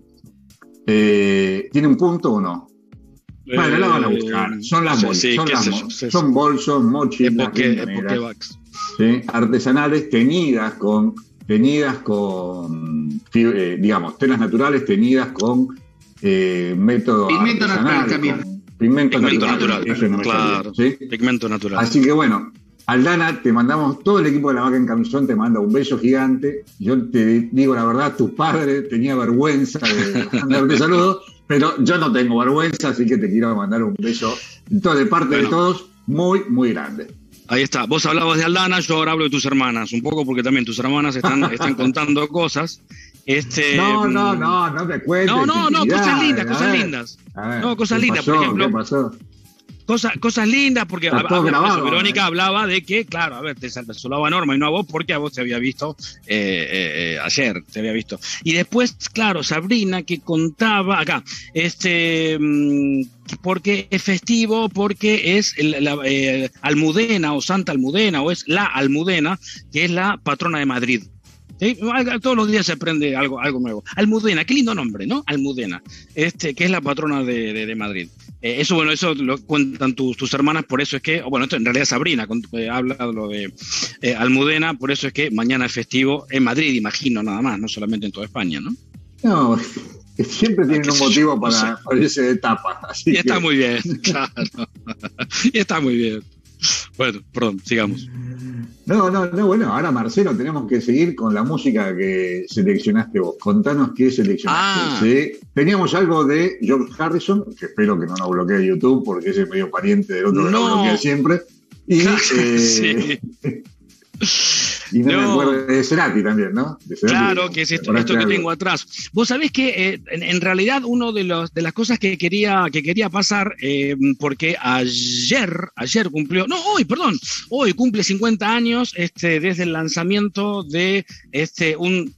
B: Eh, ¿Tiene un punto o no? Bueno, la van a buscar. Son las
F: sí,
B: bolsas.
F: sí,
B: son, las
F: sé
B: mo-
F: yo, sí,
B: son bolsos, mochilas,
F: Epoke- Epokevax.
B: ¿sí? artesanales teñidas con teñidas con eh, digamos telas naturales teñidas con eh, método
C: Pigmento
B: artesanal,
C: natural también.
B: con pigmento,
F: Pigmento
B: natural.
F: Pigmento natural.
B: Así que bueno, Aldana, te mandamos, todo el equipo de la vaca en camisón te manda un beso gigante. Yo te digo la verdad, tu padre tenía vergüenza de mandarte (laughs) saludos, pero yo no tengo vergüenza, así que te quiero mandar un beso de parte de todos, muy, muy grande.
F: Ahí está. Vos hablabas de Aldana, yo ahora hablo de tus hermanas, un poco porque también tus hermanas están, están contando cosas. Este,
B: No, no, no, no te cuentes.
F: No, no, no, cosas lindas, cosas
B: ver,
F: lindas.
B: ver,
F: No, cosas
B: ¿qué
F: lindas, por ejemplo.
B: ¿Qué pasó?
F: Cosas, cosas lindas, porque a- a-
B: grabado,
F: Verónica hablaba de que, claro, a ver, te sal- saludaba a Norma y no a vos porque a vos te había visto eh, eh, eh, ayer, te había visto. Y después, claro, Sabrina que contaba acá, este, mm, porque es festivo, porque es el- la, eh, Almudena o Santa Almudena o es la Almudena, que es la patrona de Madrid. ¿Sí? Todos los días se aprende algo, algo nuevo. Almudena, qué lindo nombre, ¿no? Almudena, este, que es la patrona de, de- de Madrid. Eh, eso, bueno, eso lo cuentan tus, tus hermanas, por eso es que, o bueno, esto en realidad Sabrina con- eh, habla de lo de eh, Almudena, por eso es que mañana es festivo en Madrid, imagino, nada más, no solamente en toda España, ¿no?
B: No, siempre tienen
F: qué
B: un motivo
F: yo,
B: para,
F: sé.
B: para irse de etapa. Así
F: Y está
B: que-
F: muy bien, (laughs) claro. y está muy bien. (laughs) Bueno, perdón, sigamos.
B: No, no, no, bueno, ahora Marcelo, tenemos que seguir con la música que seleccionaste vos. Contanos qué seleccionaste.
F: Ah.
B: ¿sí? Teníamos algo de George Harrison, que espero que no nos bloquee YouTube, porque ese es medio pariente del otro que
F: No.
B: nos bloquea siempre. Y, (laughs) eh, (laughs) y no, me acuerdo de Cerati también, ¿no? Cerati,
F: Claro, que es esto, esto que
B: algo.
F: tengo atrás. Vos sabés que eh, en, en realidad uno de los de las cosas que quería que quería pasar eh, porque ayer ayer cumplió no hoy perdón hoy cumple 50 años este desde el lanzamiento de este un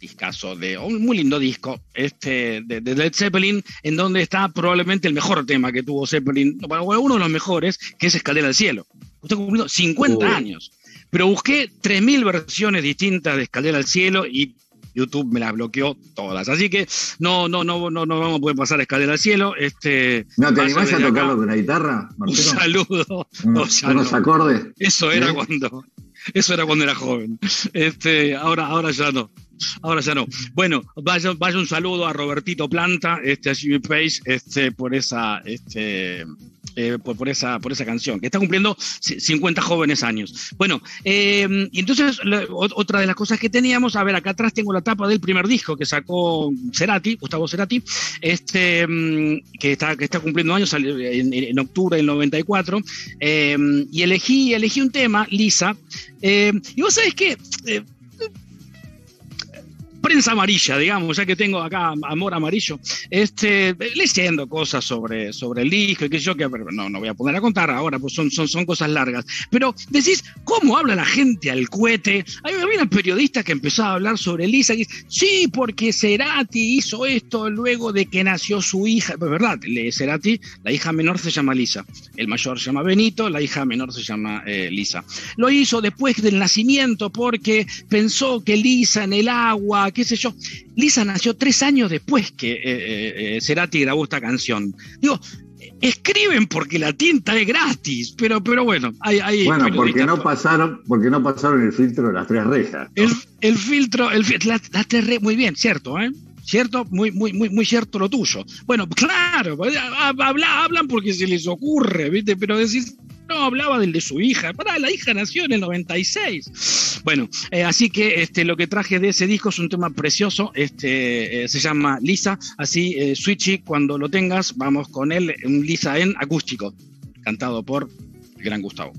F: discazo de un muy lindo disco este de, de Led Zeppelin en donde está probablemente el mejor tema que tuvo Zeppelin bueno, uno de los mejores que es Escalera al cielo usted cumpliendo 50
B: Oh.
F: años pero busqué 3.000 versiones distintas de Escalera al Cielo y YouTube me las bloqueó todas. Así que no, no, no, no, no vamos a poder pasar Escalera al Cielo. Este,
B: ¿No te animás a tocarlo con la guitarra,
F: Un
B: Marcelo?
F: saludo. No,
B: Unos,
F: ya
B: unos
F: no.
B: acordes.
F: Eso era
B: ¿Eh?
F: cuando, eso era cuando era joven. Este, ahora, ahora ya no. Ahora ya no. Bueno, vaya, vaya un saludo a Robertito Planta, este, a Jimmy Page, este, por esa, este, eh, por, esa, por esa canción, que está cumpliendo ci- 50 jóvenes años. Bueno, eh, y entonces otra de las cosas que teníamos, a ver, acá atrás tengo la tapa del primer disco que sacó Cerati, Gustavo Cerati, este, mm, que está, que está cumpliendo años en, en octubre del 94, eh, y elegí, elegí un tema, Lisa, eh, y vos sabés que prensa amarilla, digamos, ya que tengo acá amor amarillo, este, leyendo cosas sobre, sobre el disco y que yo que no, no voy a poner a contar ahora, pues son, son, son cosas largas. Pero decís, ¿cómo habla la gente al cohete? Hay había una periodista que empezó a hablar sobre Lisa y dice, sí, porque Cerati hizo esto luego de que nació su hija. Pues verdad, Cerati, la hija menor se llama Lisa, el mayor se llama Benito, la hija menor se llama eh, Lisa. Lo hizo después del nacimiento porque pensó que Lisa en el agua, qué sé yo. Lisa nació tres años después que eh, eh, eh, Cerati grabó esta canción. Digo,
H: escriben porque la tinta es gratis, pero, pero bueno, hay, hay
B: Bueno, porque no pasaron, porque no pasaron el filtro de las tres rejas. ¿no?
H: el, el filtro, el, fil- la, la terre- muy bien, cierto, ¿eh? Cierto, muy, muy, muy, muy cierto lo tuyo. Bueno, claro, ha- habla, hablan porque se les ocurre, ¿viste? Pero decís, no, hablaba del de su hija. Pará, la hija nació en el 96. Bueno, eh, así que este, lo que traje de ese disco es un tema precioso, este, eh, se llama Lisa, así, eh, Switchy, cuando lo tengas, vamos con él, Lisa en acústico, cantado por el gran Gustavo.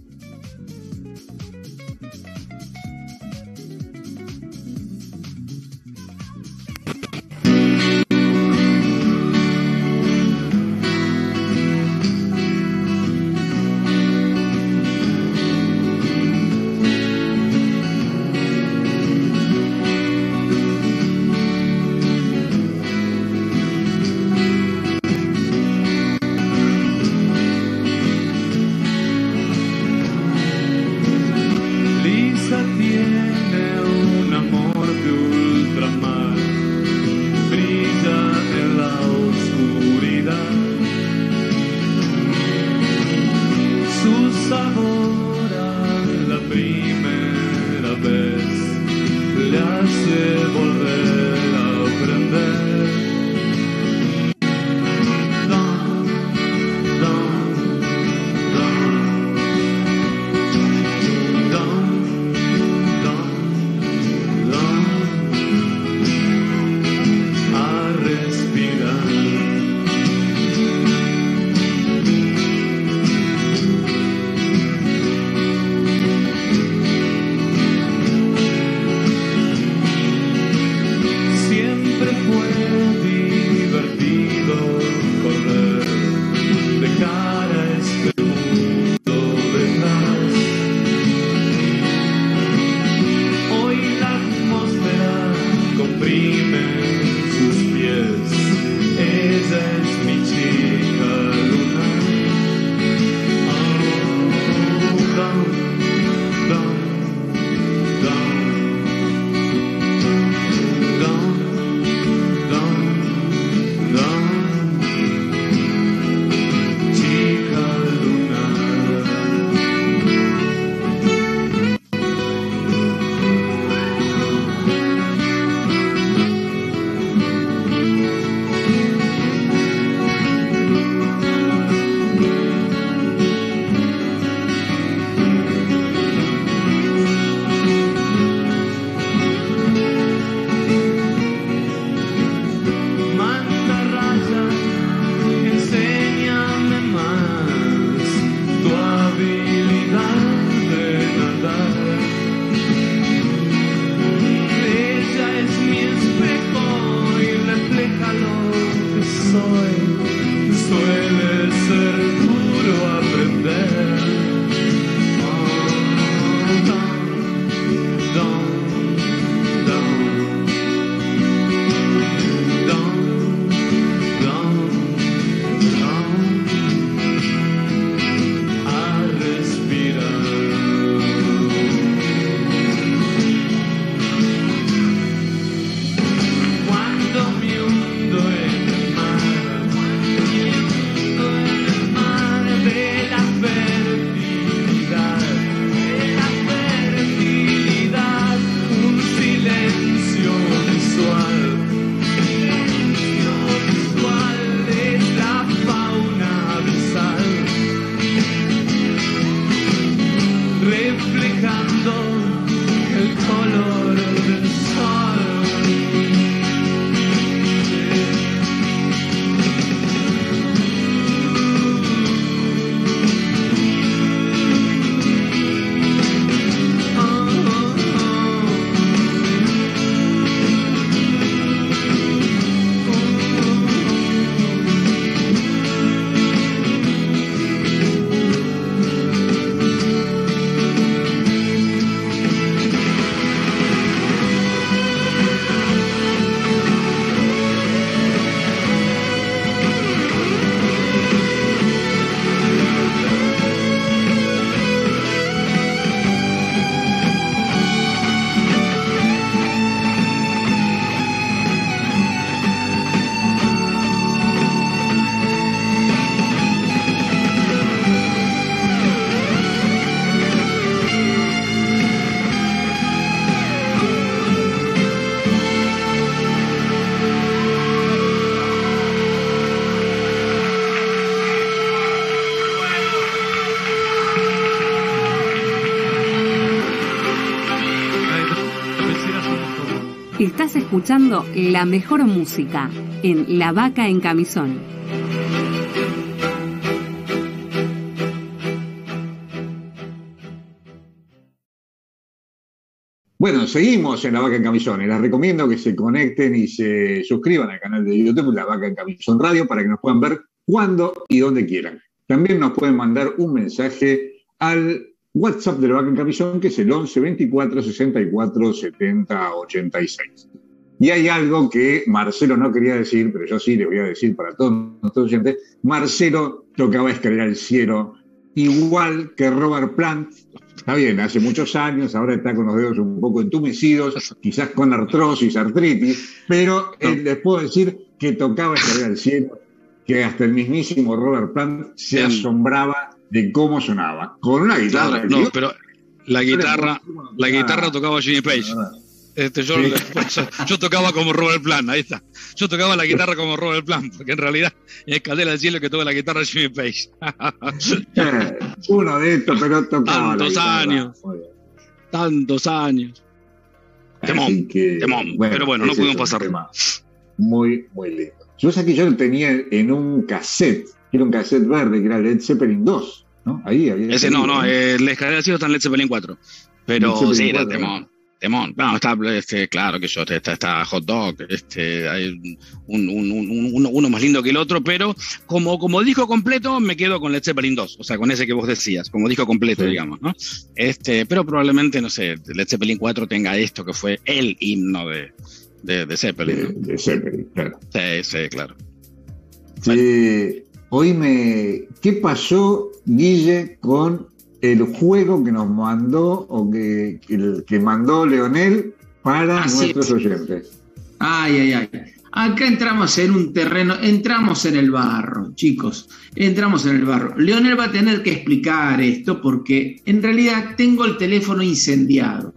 I: Escuchando la mejor música en La Vaca en Camisón.
B: Bueno, seguimos en La Vaca en Camisón. Les recomiendo que se conecten y se suscriban al canal de YouTube La Vaca en Camisón Radio para que nos puedan ver cuando y donde quieran. También nos pueden mandar un mensaje al WhatsApp de La Vaca en Camisón, que es el 11 24 64 70 86. Y hay algo que Marcelo no quería decir, pero yo sí le voy a decir para todos nuestros oyentes. Marcelo tocaba escalera al cielo, igual que Robert Plant. Está bien, hace muchos años, ahora está con los dedos un poco entumecidos, quizás con artrosis, artritis, pero eh, les puedo decir que tocaba escalera al cielo, que hasta el mismísimo Robert Plant se asombraba de cómo sonaba, con una guitarra.
F: No, pero la guitarra, la guitarra tocaba Jimmy Page. Este, yo,
B: Sí.
F: yo tocaba como Robert Plant, ahí está. Yo tocaba la guitarra como Robert Plant, porque en realidad es Escalera del Cielo que toca la guitarra Jimmy Page.
B: Eh, uno de estos, pero tocaba.
F: Tantos años. Tantos años. Temón,
B: que,
F: temón. Pero bueno, no pudimos pasar.
B: Muy, muy lindo. Yo sé que yo lo tenía en un cassette, que era un cassette verde, que era Led Zeppelin 2, ¿no? Ahí había.
F: Ese no, no, eh, la escalera del cielo está en Led Zeppelin 4. Pero
B: Led Zeppelin
F: sí, era
B: 4,
F: temón. Temón. No, está, este, claro que yo, está, está Hot Dog, este, hay un, un- un- un- uno, uno más lindo que el otro, pero como, como disco completo me quedo con Led Zeppelin 2, o sea, con ese que vos decías, como disco completo,
B: Sí.
F: digamos, ¿no? Este, pero probablemente, no sé, Led Zeppelin 4 tenga esto que fue el himno de, de, de Zeppelin.
B: de, de Zeppelin, claro.
F: Sí, sí, claro.
B: Sí, hoy me. ¿Qué pasó, Guille, con el juego que nos mandó o que, que, mandó Leonel para
C: Así
B: nuestros
C: es.
B: oyentes?
C: Ay, ay, ay. Acá entramos en un terreno, entramos en el barro, chicos, entramos en el barro. Leonel va a tener que explicar esto porque en realidad tengo el teléfono incendiado,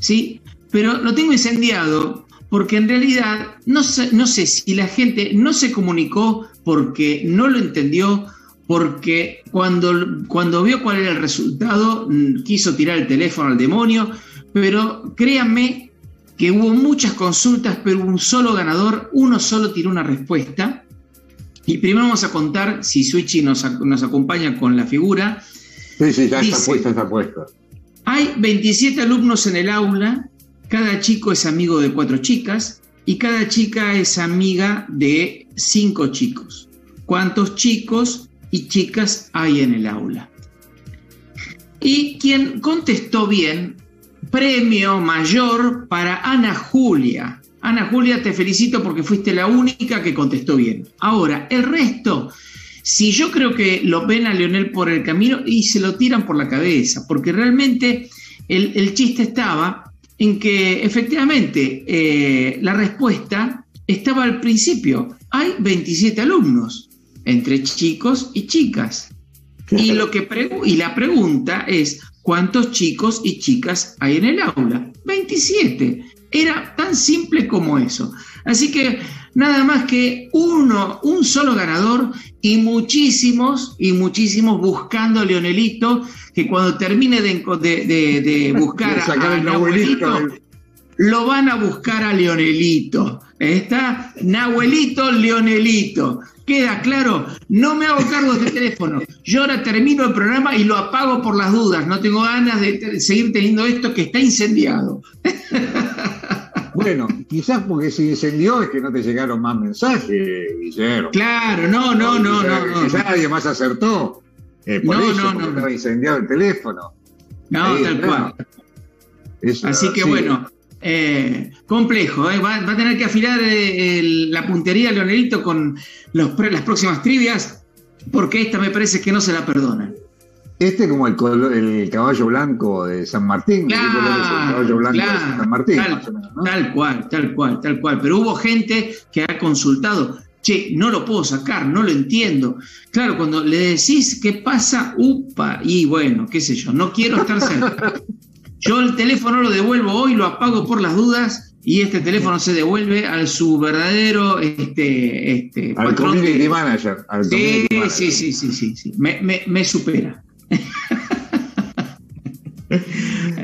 C: ¿sí? Pero lo tengo incendiado porque en realidad no sé, no sé si la gente no se comunicó porque no lo entendió, porque cuando, cuando vio cuál era el resultado mm, quiso tirar el teléfono al demonio, pero créanme que hubo muchas consultas, pero un solo ganador, uno solo tiró una respuesta. Y primero vamos a contar, si Switchy nos, nos acompaña con la figura,
B: Sí, sí, ya está puesta, está puesta.
C: hay 27 alumnos en el aula, cada chico es amigo de cuatro chicas y cada chica es amiga de cinco chicos. ¿Cuántos chicos y chicas hay en el aula? Y quien contestó bien, premio mayor para Ana Julia. Ana Julia, te felicito porque fuiste la única que contestó bien. Ahora, el resto, si yo creo que lo ven a Leonel por el camino y se lo tiran por la cabeza, porque realmente el, el chiste estaba en que efectivamente eh, la respuesta estaba al principio. Hay 27 alumnos, entre chicos y chicas. Y, lo que y la pregunta es, ¿cuántos chicos y chicas hay en el aula? 27. Era tan simple como eso. Así que nada más que uno, un solo ganador y muchísimos y muchísimos buscando a Leonelito, que cuando termine de, enco- de- de- de (laughs) buscar a,
B: el abuelito.
C: Lo van a buscar a Leonelito. Está Nahuelito, Leonelito. Queda claro, no me hago cargo de este teléfono. Yo ahora termino el programa y lo apago por las dudas. No tengo ganas de seguir teniendo esto que está incendiado. (laughs)
B: Bueno, quizás porque se incendió es que no te llegaron más mensajes, Guillermo.
C: Claro, no, no, no, no. no,
B: Quizás
C: no.
B: nadie más acertó. Eh, por
C: No,
B: eso,
C: no, no,
B: estaba incendiado el teléfono.
C: No,
B: Ahí,
C: tal
B: claro.
C: cual.
B: Eso,
C: Así que
B: sí.
C: bueno, eh, complejo. eh. Va, va a tener que afilar eh, el- la puntería Leonelito con los las próximas trivias, porque esta me parece que no se la perdonan.
B: Este como el, el caballo blanco de San Martín. ¿de qué color es el
C: Claro,
B: caballo blanco de
C: claro,
B: San Martín,
C: tal,
B: más o menos, ¿no?
C: tal cual, tal cual, tal cual. Pero hubo gente que ha consultado, che, no lo puedo sacar, no lo entiendo. Claro, cuando le decís qué pasa, upa, y bueno, qué sé yo, no quiero estar cerca. (laughs) Yo el teléfono lo devuelvo hoy, lo apago por las dudas y este teléfono se devuelve al su verdadero este, este,
B: Al
C: patrón
B: community
C: de-
B: manager. Al
C: Sí,
B: manager.
C: sí, sí, sí, sí, sí. Me, me- me supera. (laughs)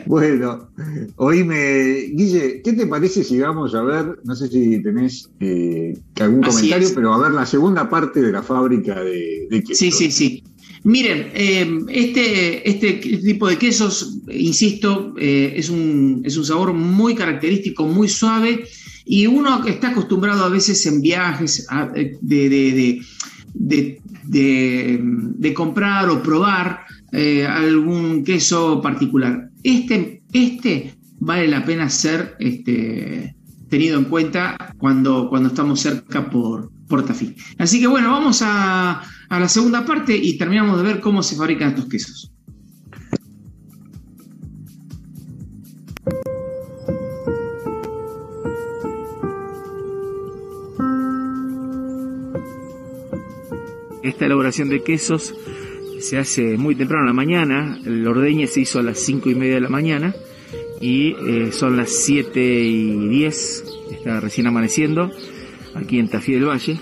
B: Bueno, oíme, Guille, ¿qué te parece si vamos a ver, no sé si tenés eh, algún
C: Así
B: comentario,
C: es.
B: pero a ver la segunda parte de la fábrica de, de?
C: Sí, sí, sí. Miren, eh, este, este tipo de quesos, insisto, eh, es, un, es un sabor muy característico, muy suave, y uno está acostumbrado a veces en viajes a- de, de- de- de- comprar o probar eh, algún queso particular. Este, este vale la pena ser este, tenido en cuenta cuando, cuando estamos cerca por, por Tafí. Así que bueno, vamos a, a la segunda parte y terminamos de ver cómo se fabrican estos quesos.
G: Esta elaboración de quesos se hace muy temprano en la mañana, el ordeñe se hizo a las 5 y media de la mañana y eh, son las 7 y 10, está recién amaneciendo aquí en Tafí del Valle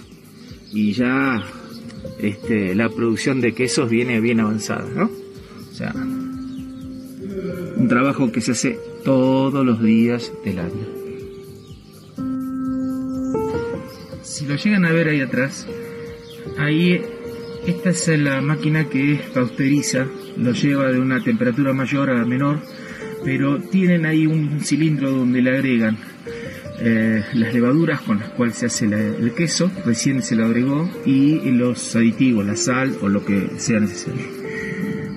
G: y ya este, la producción de quesos viene bien avanzada, ¿no? O sea, un trabajo que se hace todos los días del año. Si lo llegan a ver ahí atrás, Ahí, esta es la máquina que pasteuriza, lo lleva de una temperatura mayor a menor, pero tienen ahí un cilindro donde le agregan eh, las levaduras con las cuales se hace el queso, recién se lo agregó, y los aditivos, la sal o lo que sea necesario.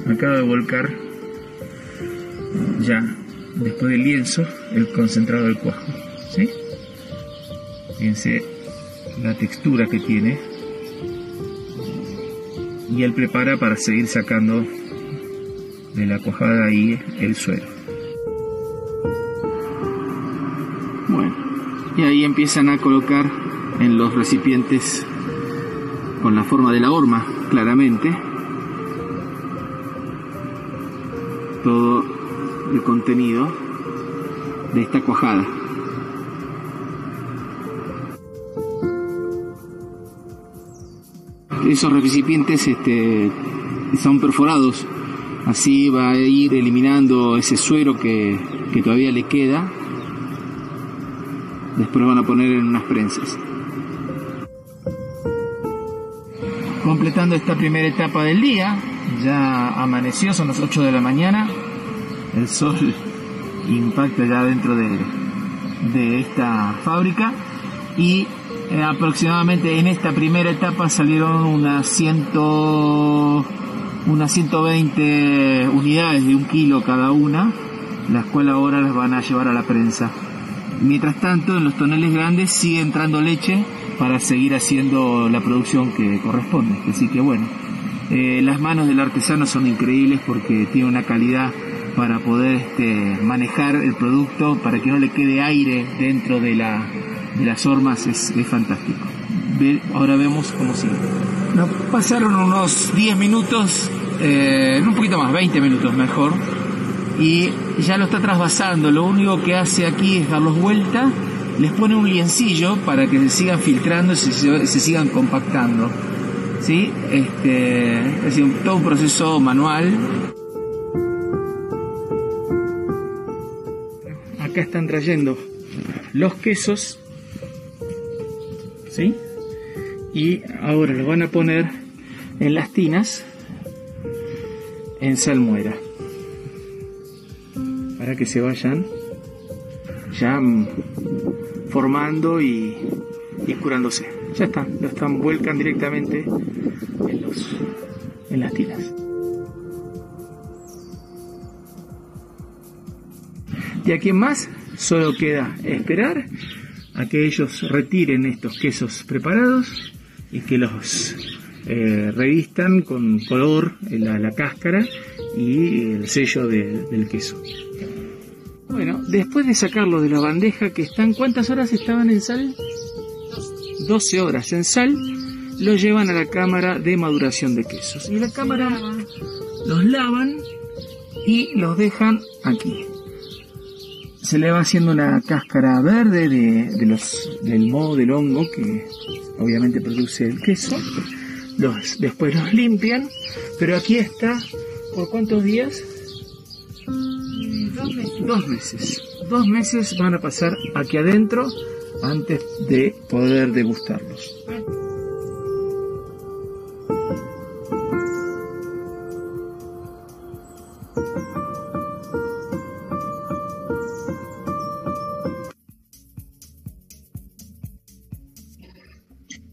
G: Acaba de volcar ya, después del lienzo, el concentrado del cuajo. ¿sí? Fíjense la textura que tiene y él prepara para seguir sacando de la cuajada ahí el suelo. Y ahí empiezan a colocar en los recipientes con la forma de la horma, claramente, todo el contenido de esta cuajada. esos recipientes este, son perforados, así va a ir eliminando ese suero que, que todavía le queda. Después lo van a poner en unas prensas. Completando esta primera etapa del día, ya amaneció, son las 8 de la mañana, el sol impacta ya dentro de, de esta fábrica y eh, aproximadamente en esta primera etapa salieron unas, ciento, unas 120 unidades de un kilo cada una, las cuales ahora las van a llevar a la prensa. Mientras tanto, en los toneles grandes sigue entrando leche para seguir haciendo la producción que corresponde. Así que bueno, eh, las manos del artesano son increíbles porque tiene una calidad para poder este, manejar el producto, para que no le quede aire dentro de la, de las hormas es, fantástico. Ahora vemos cómo sigue. Pasaron unos 10 minutos, eh, un poquito más, 20 minutos mejor, y ya lo está trasvasando. Lo único que hace aquí es darlos vuelta, les pone un liencillo para que se sigan filtrando y se, sigan compactando. ¿Sí? Este, es decir, todo un proceso manual. Acá están trayendo los quesos ¿sí? Y ahora lo van a poner en las tinas en salmuera para que se vayan ya formando y, curándose. Ya está, lo están vuelcan directamente en los en las tinas. Y aquí en más solo queda esperar a que ellos retiren estos quesos preparados y que los eh, revistan con color la, la cáscara y el sello de- del queso. Bueno, después de sacarlo de la bandeja que están, ¿cuántas horas estaban en sal? 12 horas en sal, lo llevan a la cámara de maduración de quesos. Y la cámara los lavan y los dejan aquí se le va haciendo una cáscara verde de, los, del moho del hongo que obviamente produce el queso. Los, después los limpian, pero aquí está, ¿por cuántos días?
D: Dos meses.
G: dos meses. Van a pasar aquí adentro antes de poder degustarlos.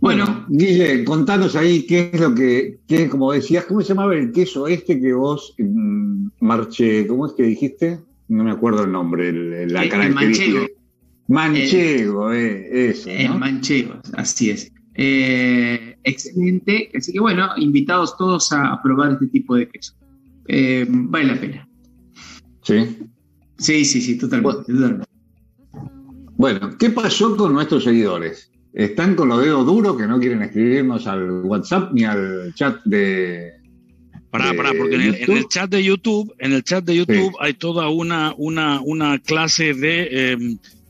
B: Bueno, Guille, contanos ahí qué es lo que, qué, como decías, ¿cómo se llamaba el queso este que vos mm, marche, ¿cómo es que dijiste? No me acuerdo el nombre, el- la
C: El- el
B: característica.
C: manchego.
B: Manchego, eh, eso,
C: El
B: ¿no?
C: manchego, así es. Eh, excelente. Así que bueno, invitados todos a probar este tipo de queso. Eh, vale la pena.
B: Sí.
C: Sí, sí, sí, totalmente. totalmente.
B: Bueno, ¿qué pasó con nuestros seguidores? ¿Están con los dedos duros que no quieren escribirnos al WhatsApp ni al chat de...
F: Pará, pará, porque en el, en el chat de YouTube, en el chat de YouTube hay toda una, una, una clase de eh,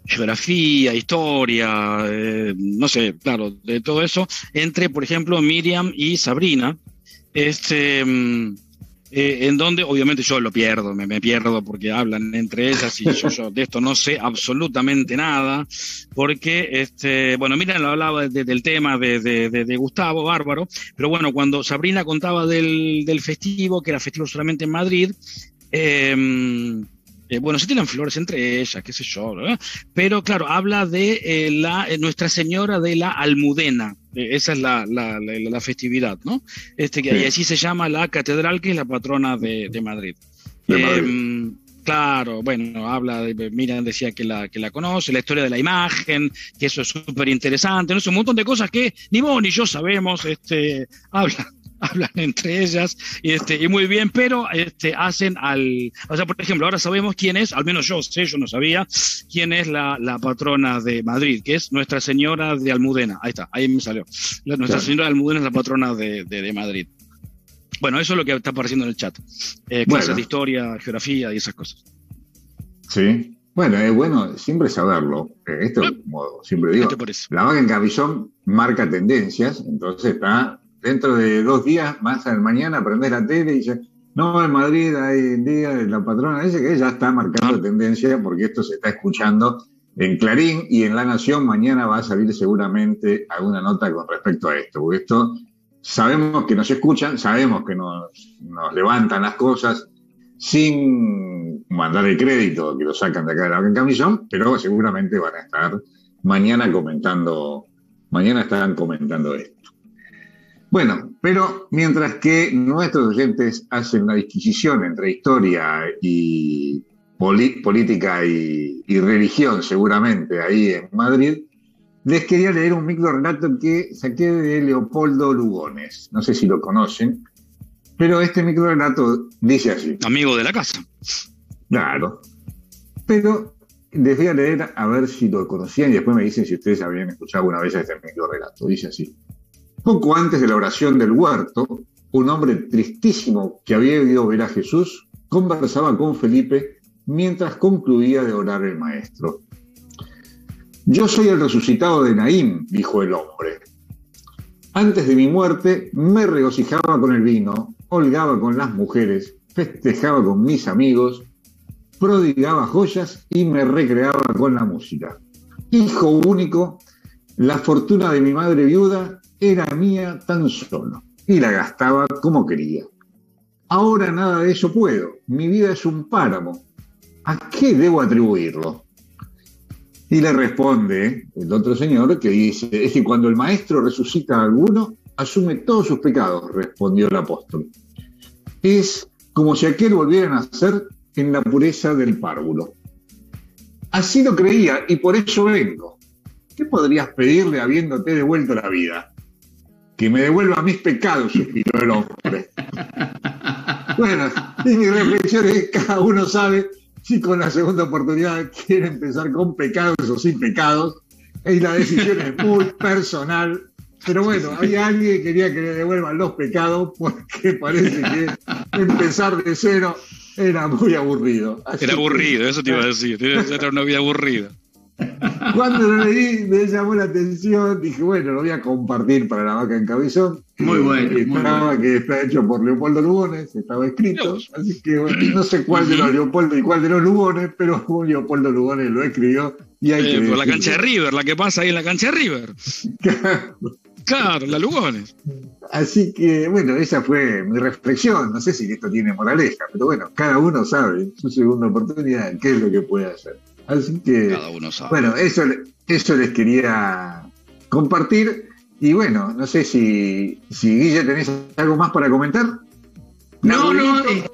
F: geografía, historia, eh, no sé, claro, de todo eso, entre, por ejemplo, Miriam y Sabrina, este, mm, eh, en donde obviamente yo lo pierdo, me, pierdo porque hablan entre ellas y yo, yo de esto no sé absolutamente nada, porque, este, bueno, Miriam lo hablaba de- del tema de, de- de- Gustavo, bárbaro, pero bueno, cuando Sabrina contaba del, del festivo, que era festivo solamente en Madrid, eh, eh, bueno, se tiran flores entre ellas, qué sé yo, ¿verdad? pero claro, habla de eh, la, eh, Nuestra Señora de la Almudena, esa es la, la, la- la festividad, ¿no? Este, que
B: Sí.
F: y así se llama la catedral, que es la patrona de, de Madrid.
B: De Madrid.
F: Eh, Claro, bueno, habla de, Miriam decía que la, que la conoce, la historia de la imagen, que eso es súper interesante, no sé, un montón de cosas que ni vos ni yo sabemos, este, (laughs) hablan, (laughs) hablan entre ellas, y este, y muy bien, pero este, hacen al, o sea, por ejemplo, ahora sabemos quién es, al menos yo sé, yo no sabía, quién es la, la patrona de Madrid, que es Nuestra Señora de Almudena, ahí está, ahí me salió. La- Nuestra
B: Claro.
F: Señora de Almudena es la patrona de, de- de Madrid. Bueno, eso es lo que está apareciendo en el chat. Eh, clases
B: Bueno.
F: de historia, geografía y esas cosas.
B: Sí. Bueno, es bueno siempre saberlo. Eh, Esto, como siempre digo, la vaga en cabezón marca tendencias, entonces está dentro de dos días, más al mañana, prender la tele y dice, no, en Madrid hay día de la patrona, dice que ya está marcando tendencia porque esto se está escuchando en Clarín y en La Nación mañana va a salir seguramente alguna nota con respecto a esto, porque esto sabemos que nos escuchan, sabemos que nos, nos levantan las cosas sin mandar el crédito que lo sacan de acá de la Vaca en Camisón, pero seguramente van a estar mañana comentando, mañana estarán comentando esto. Bueno, pero mientras que nuestros oyentes hacen una disquisición entre historia y política y, y religión, seguramente ahí en Madrid, les quería leer un micro relato que saqué de Leopoldo Lugones. No sé si lo conocen, pero este micro relato dice así.
F: Amigo de la casa.
B: Claro. Pero les voy a leer a ver si lo conocían y después me dicen si ustedes habían escuchado alguna vez este micro relato. Dice así. Poco antes de la oración del huerto, un hombre tristísimo que había ido ver a Jesús conversaba con Felipe mientras concluía de orar el maestro. Yo soy el resucitado de Naín, dijo el hombre. Antes de mi muerte me regocijaba con el vino, holgaba con las mujeres, festejaba con mis amigos, prodigaba joyas y me recreaba con la música. Hijo único, la fortuna de mi madre viuda era mía tan solo y la gastaba como quería. Ahora nada de eso puedo, mi vida es un páramo. ¿A qué debo atribuirlo? Y le responde el otro señor que dice, es que cuando el maestro resucita a alguno, asume todos sus pecados, respondió el apóstol. Es como si aquel volviera a nacer en la pureza del párvulo. Así lo creía y por eso vengo. ¿Qué podrías pedirle habiéndote devuelto la vida? Que me devuelva mis pecados, suspiró el hombre. Bueno, y mi reflexión es que cada uno sabe si con la segunda oportunidad quiere empezar con pecados o sin pecados. Y la decisión es muy personal. Pero bueno, hay alguien que quería que le devuelvan los pecados porque parece que empezar de cero era muy aburrido. Así
F: Era aburrido, eso te iba a decir. Era una vida aburrida.
B: Cuando lo leí me llamó la atención, dije, bueno, lo voy a compartir para la vaca en cabezón.
C: Muy bueno, muy
B: Estaba
C: bueno.
B: que está hecho por Leopoldo Lugones, estaba escrito,
F: Dios.
B: así que bueno, no sé cuál de los Leopoldo y cuál de los Lugones, pero Leopoldo Lugones lo escribió y hay
F: Eh,
B: que
F: por la cancha de River, la que pasa ahí en la cancha de River. Claro, la Lugones.
B: Así que, bueno, esa fue mi reflexión. No sé si esto tiene moraleja, pero bueno, cada uno sabe en su segunda oportunidad qué es lo que puede hacer. Así que,
F: Cada uno sabe.
B: bueno, eso, eso les quería compartir. Y bueno, no sé si, si Guille tenés algo más para comentar.
C: No, no, eh,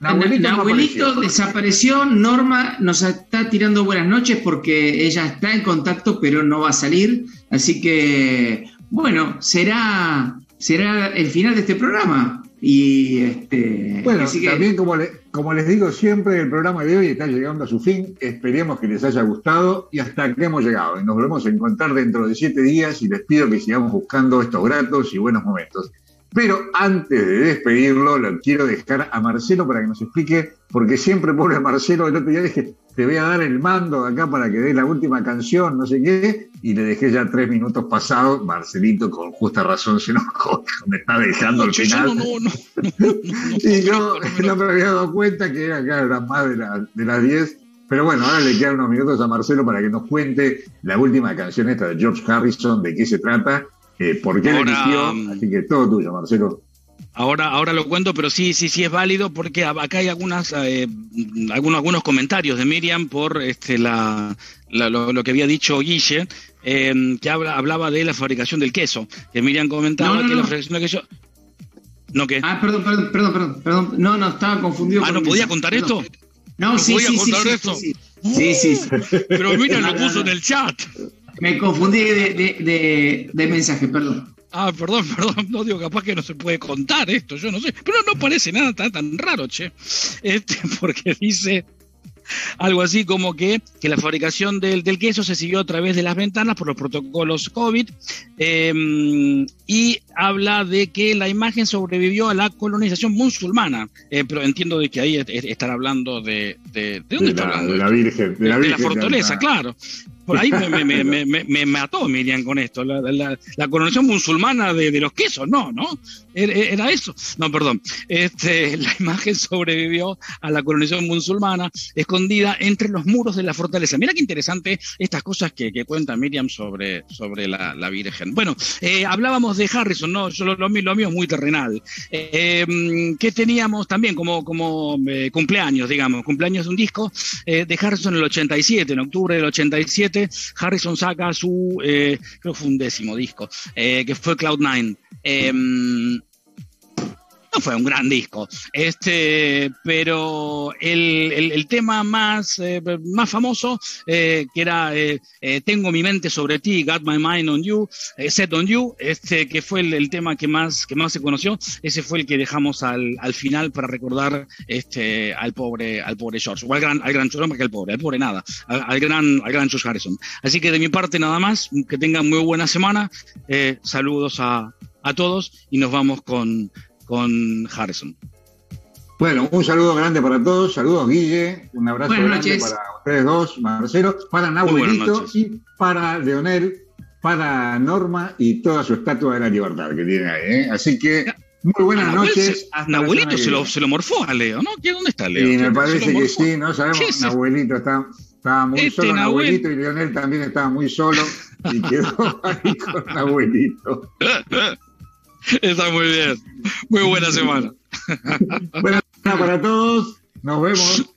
B: Nahuelito no
C: Nahuelito
B: apareció.
C: desapareció. Norma nos está tirando buenas noches porque ella está en contacto, pero no va a salir. Así que, bueno, será, será el final de este programa. Y este.
B: Bueno,
C: así que-
B: también como, le- como les digo siempre, el programa de hoy está llegando a su fin. Esperemos que les haya gustado y hasta aquí hemos llegado. Nos volvemos a encontrar dentro de siete días y les pido que sigamos buscando estos gratos y buenos momentos. Pero antes de despedirlo, lo quiero dejar a Marcelo para que nos explique, porque siempre pobre Marcelo, el otro día dije, te voy a dar el mando acá para que des la última canción, no sé qué, y le dejé ya tres minutos pasados. Marcelito, con justa razón, se enojó, (laughs) me está dejando
F: yo
B: final.
F: no, no, no, (laughs)
B: Y yo no me había dado cuenta que acá eran más de, la- de las 10. Pero bueno, ahora le quedan unos minutos a Marcelo para que nos cuente la última canción esta de George Harrison, de qué se trata, eh, por qué la
F: Ahora,
B: eligió.
F: mm,
B: Así que todo tuyo, Marcelo.
F: Ahora, ahora lo cuento, pero sí, sí, sí es válido porque acá hay algunas, eh, algunos, algunos comentarios de Miriam por este, la, la- lo, lo que había dicho Guille, eh, que habla, hablaba de la fabricación del queso. Que Miriam comentaba
C: No, no,
F: que la
C: no.
F: fabricación del queso. ¿No qué?
C: Ah, perdón, perdón, perdón, perdón, perdón. No, no, estaba confundido.
F: Ah,
C: con
F: ¿no podía contar esto?
C: No,
F: ¿No
C: sí,
F: podía
C: sí, sí,
F: contar
C: sí,
F: esto?
C: sí, sí, sí, sí.
F: Pero Miriam lo (laughs) puso en el chat.
C: Me confundí de, de, de- de mensaje, perdón.
F: Ah, perdón, perdón, no digo, capaz que no se puede contar esto, yo no sé, pero no parece nada tan, tan raro, che, este, (laughs) porque dice algo así como que, que la fabricación del, del queso se siguió a través de las ventanas por los protocolos COVID eh, y habla de que la imagen sobrevivió a la colonización musulmana, Eh, pero entiendo de que ahí est- est- están hablando de, de, ¿de dónde
B: De
F: está
B: la,
F: hablando?
B: de la Virgen. De la,
F: de la
B: Virgen
F: fortaleza, claro. Por ahí me, mató Miriam con esto, la, colonización musulmana de, los quesos, no, ¿no? Era, eso. No, perdón. Este, la imagen sobrevivió a la colonización musulmana escondida entre los muros de la fortaleza. Mira qué interesante estas cosas que, que cuenta Miriam sobre, sobre la, Virgen. Bueno, eh, hablábamos de Harrison, ¿no? Yo lo, lo mío es muy terrenal. Eh, que teníamos también como, como eh, cumpleaños, digamos, cumpleaños de un disco eh, de Harrison en el 87, en octubre del 87, Harrison saca su, eh, creo que fue un décimo disco, eh, que fue Cloud9. Eh, fue un gran disco, este, pero el, el- tema más, eh, más famoso, eh, que era eh, Tengo mi mente sobre ti, Got My Mind on You, Set on You, este, que fue el, el tema que más, que más se conoció, ese fue el que dejamos al, al final para recordar este, al pobre, al pobre George, o al gran, al gran George, que al pobre, al pobre nada, al, gran, al gran George Harrison. Así que de mi parte nada más, que tengan muy buena semana, saludos a, a todos y nos vamos con, con Harrison.
B: Bueno, un saludo grande para todos. Saludos, Guille. Un abrazo
C: Buenas
B: grande
C: noches.
B: para ustedes dos, Marcelo, para Nahuelito y para Leonel, para Norma y toda su estatua de la libertad que tiene ahí. ¿eh? Así que, muy buenas
F: A
B: noches.
F: se-
B: la
F: Nahuelito se lo, se lo morfó a Leo, ¿no? ¿Qué- ¿Dónde está Leo?
B: Y me parece que sí, no sabemos.
F: ¿Qué es?
B: Nahuelito está, estaba muy
F: Este
B: solo,
F: Nahuel.
B: Nahuelito, y Leonel también estaba muy solo y quedó (laughs) ahí con Nahuelito. (laughs) (laughs)
F: Está muy bien. Muy buena semana. (laughs)
B: Buenas para todos. Nos vemos.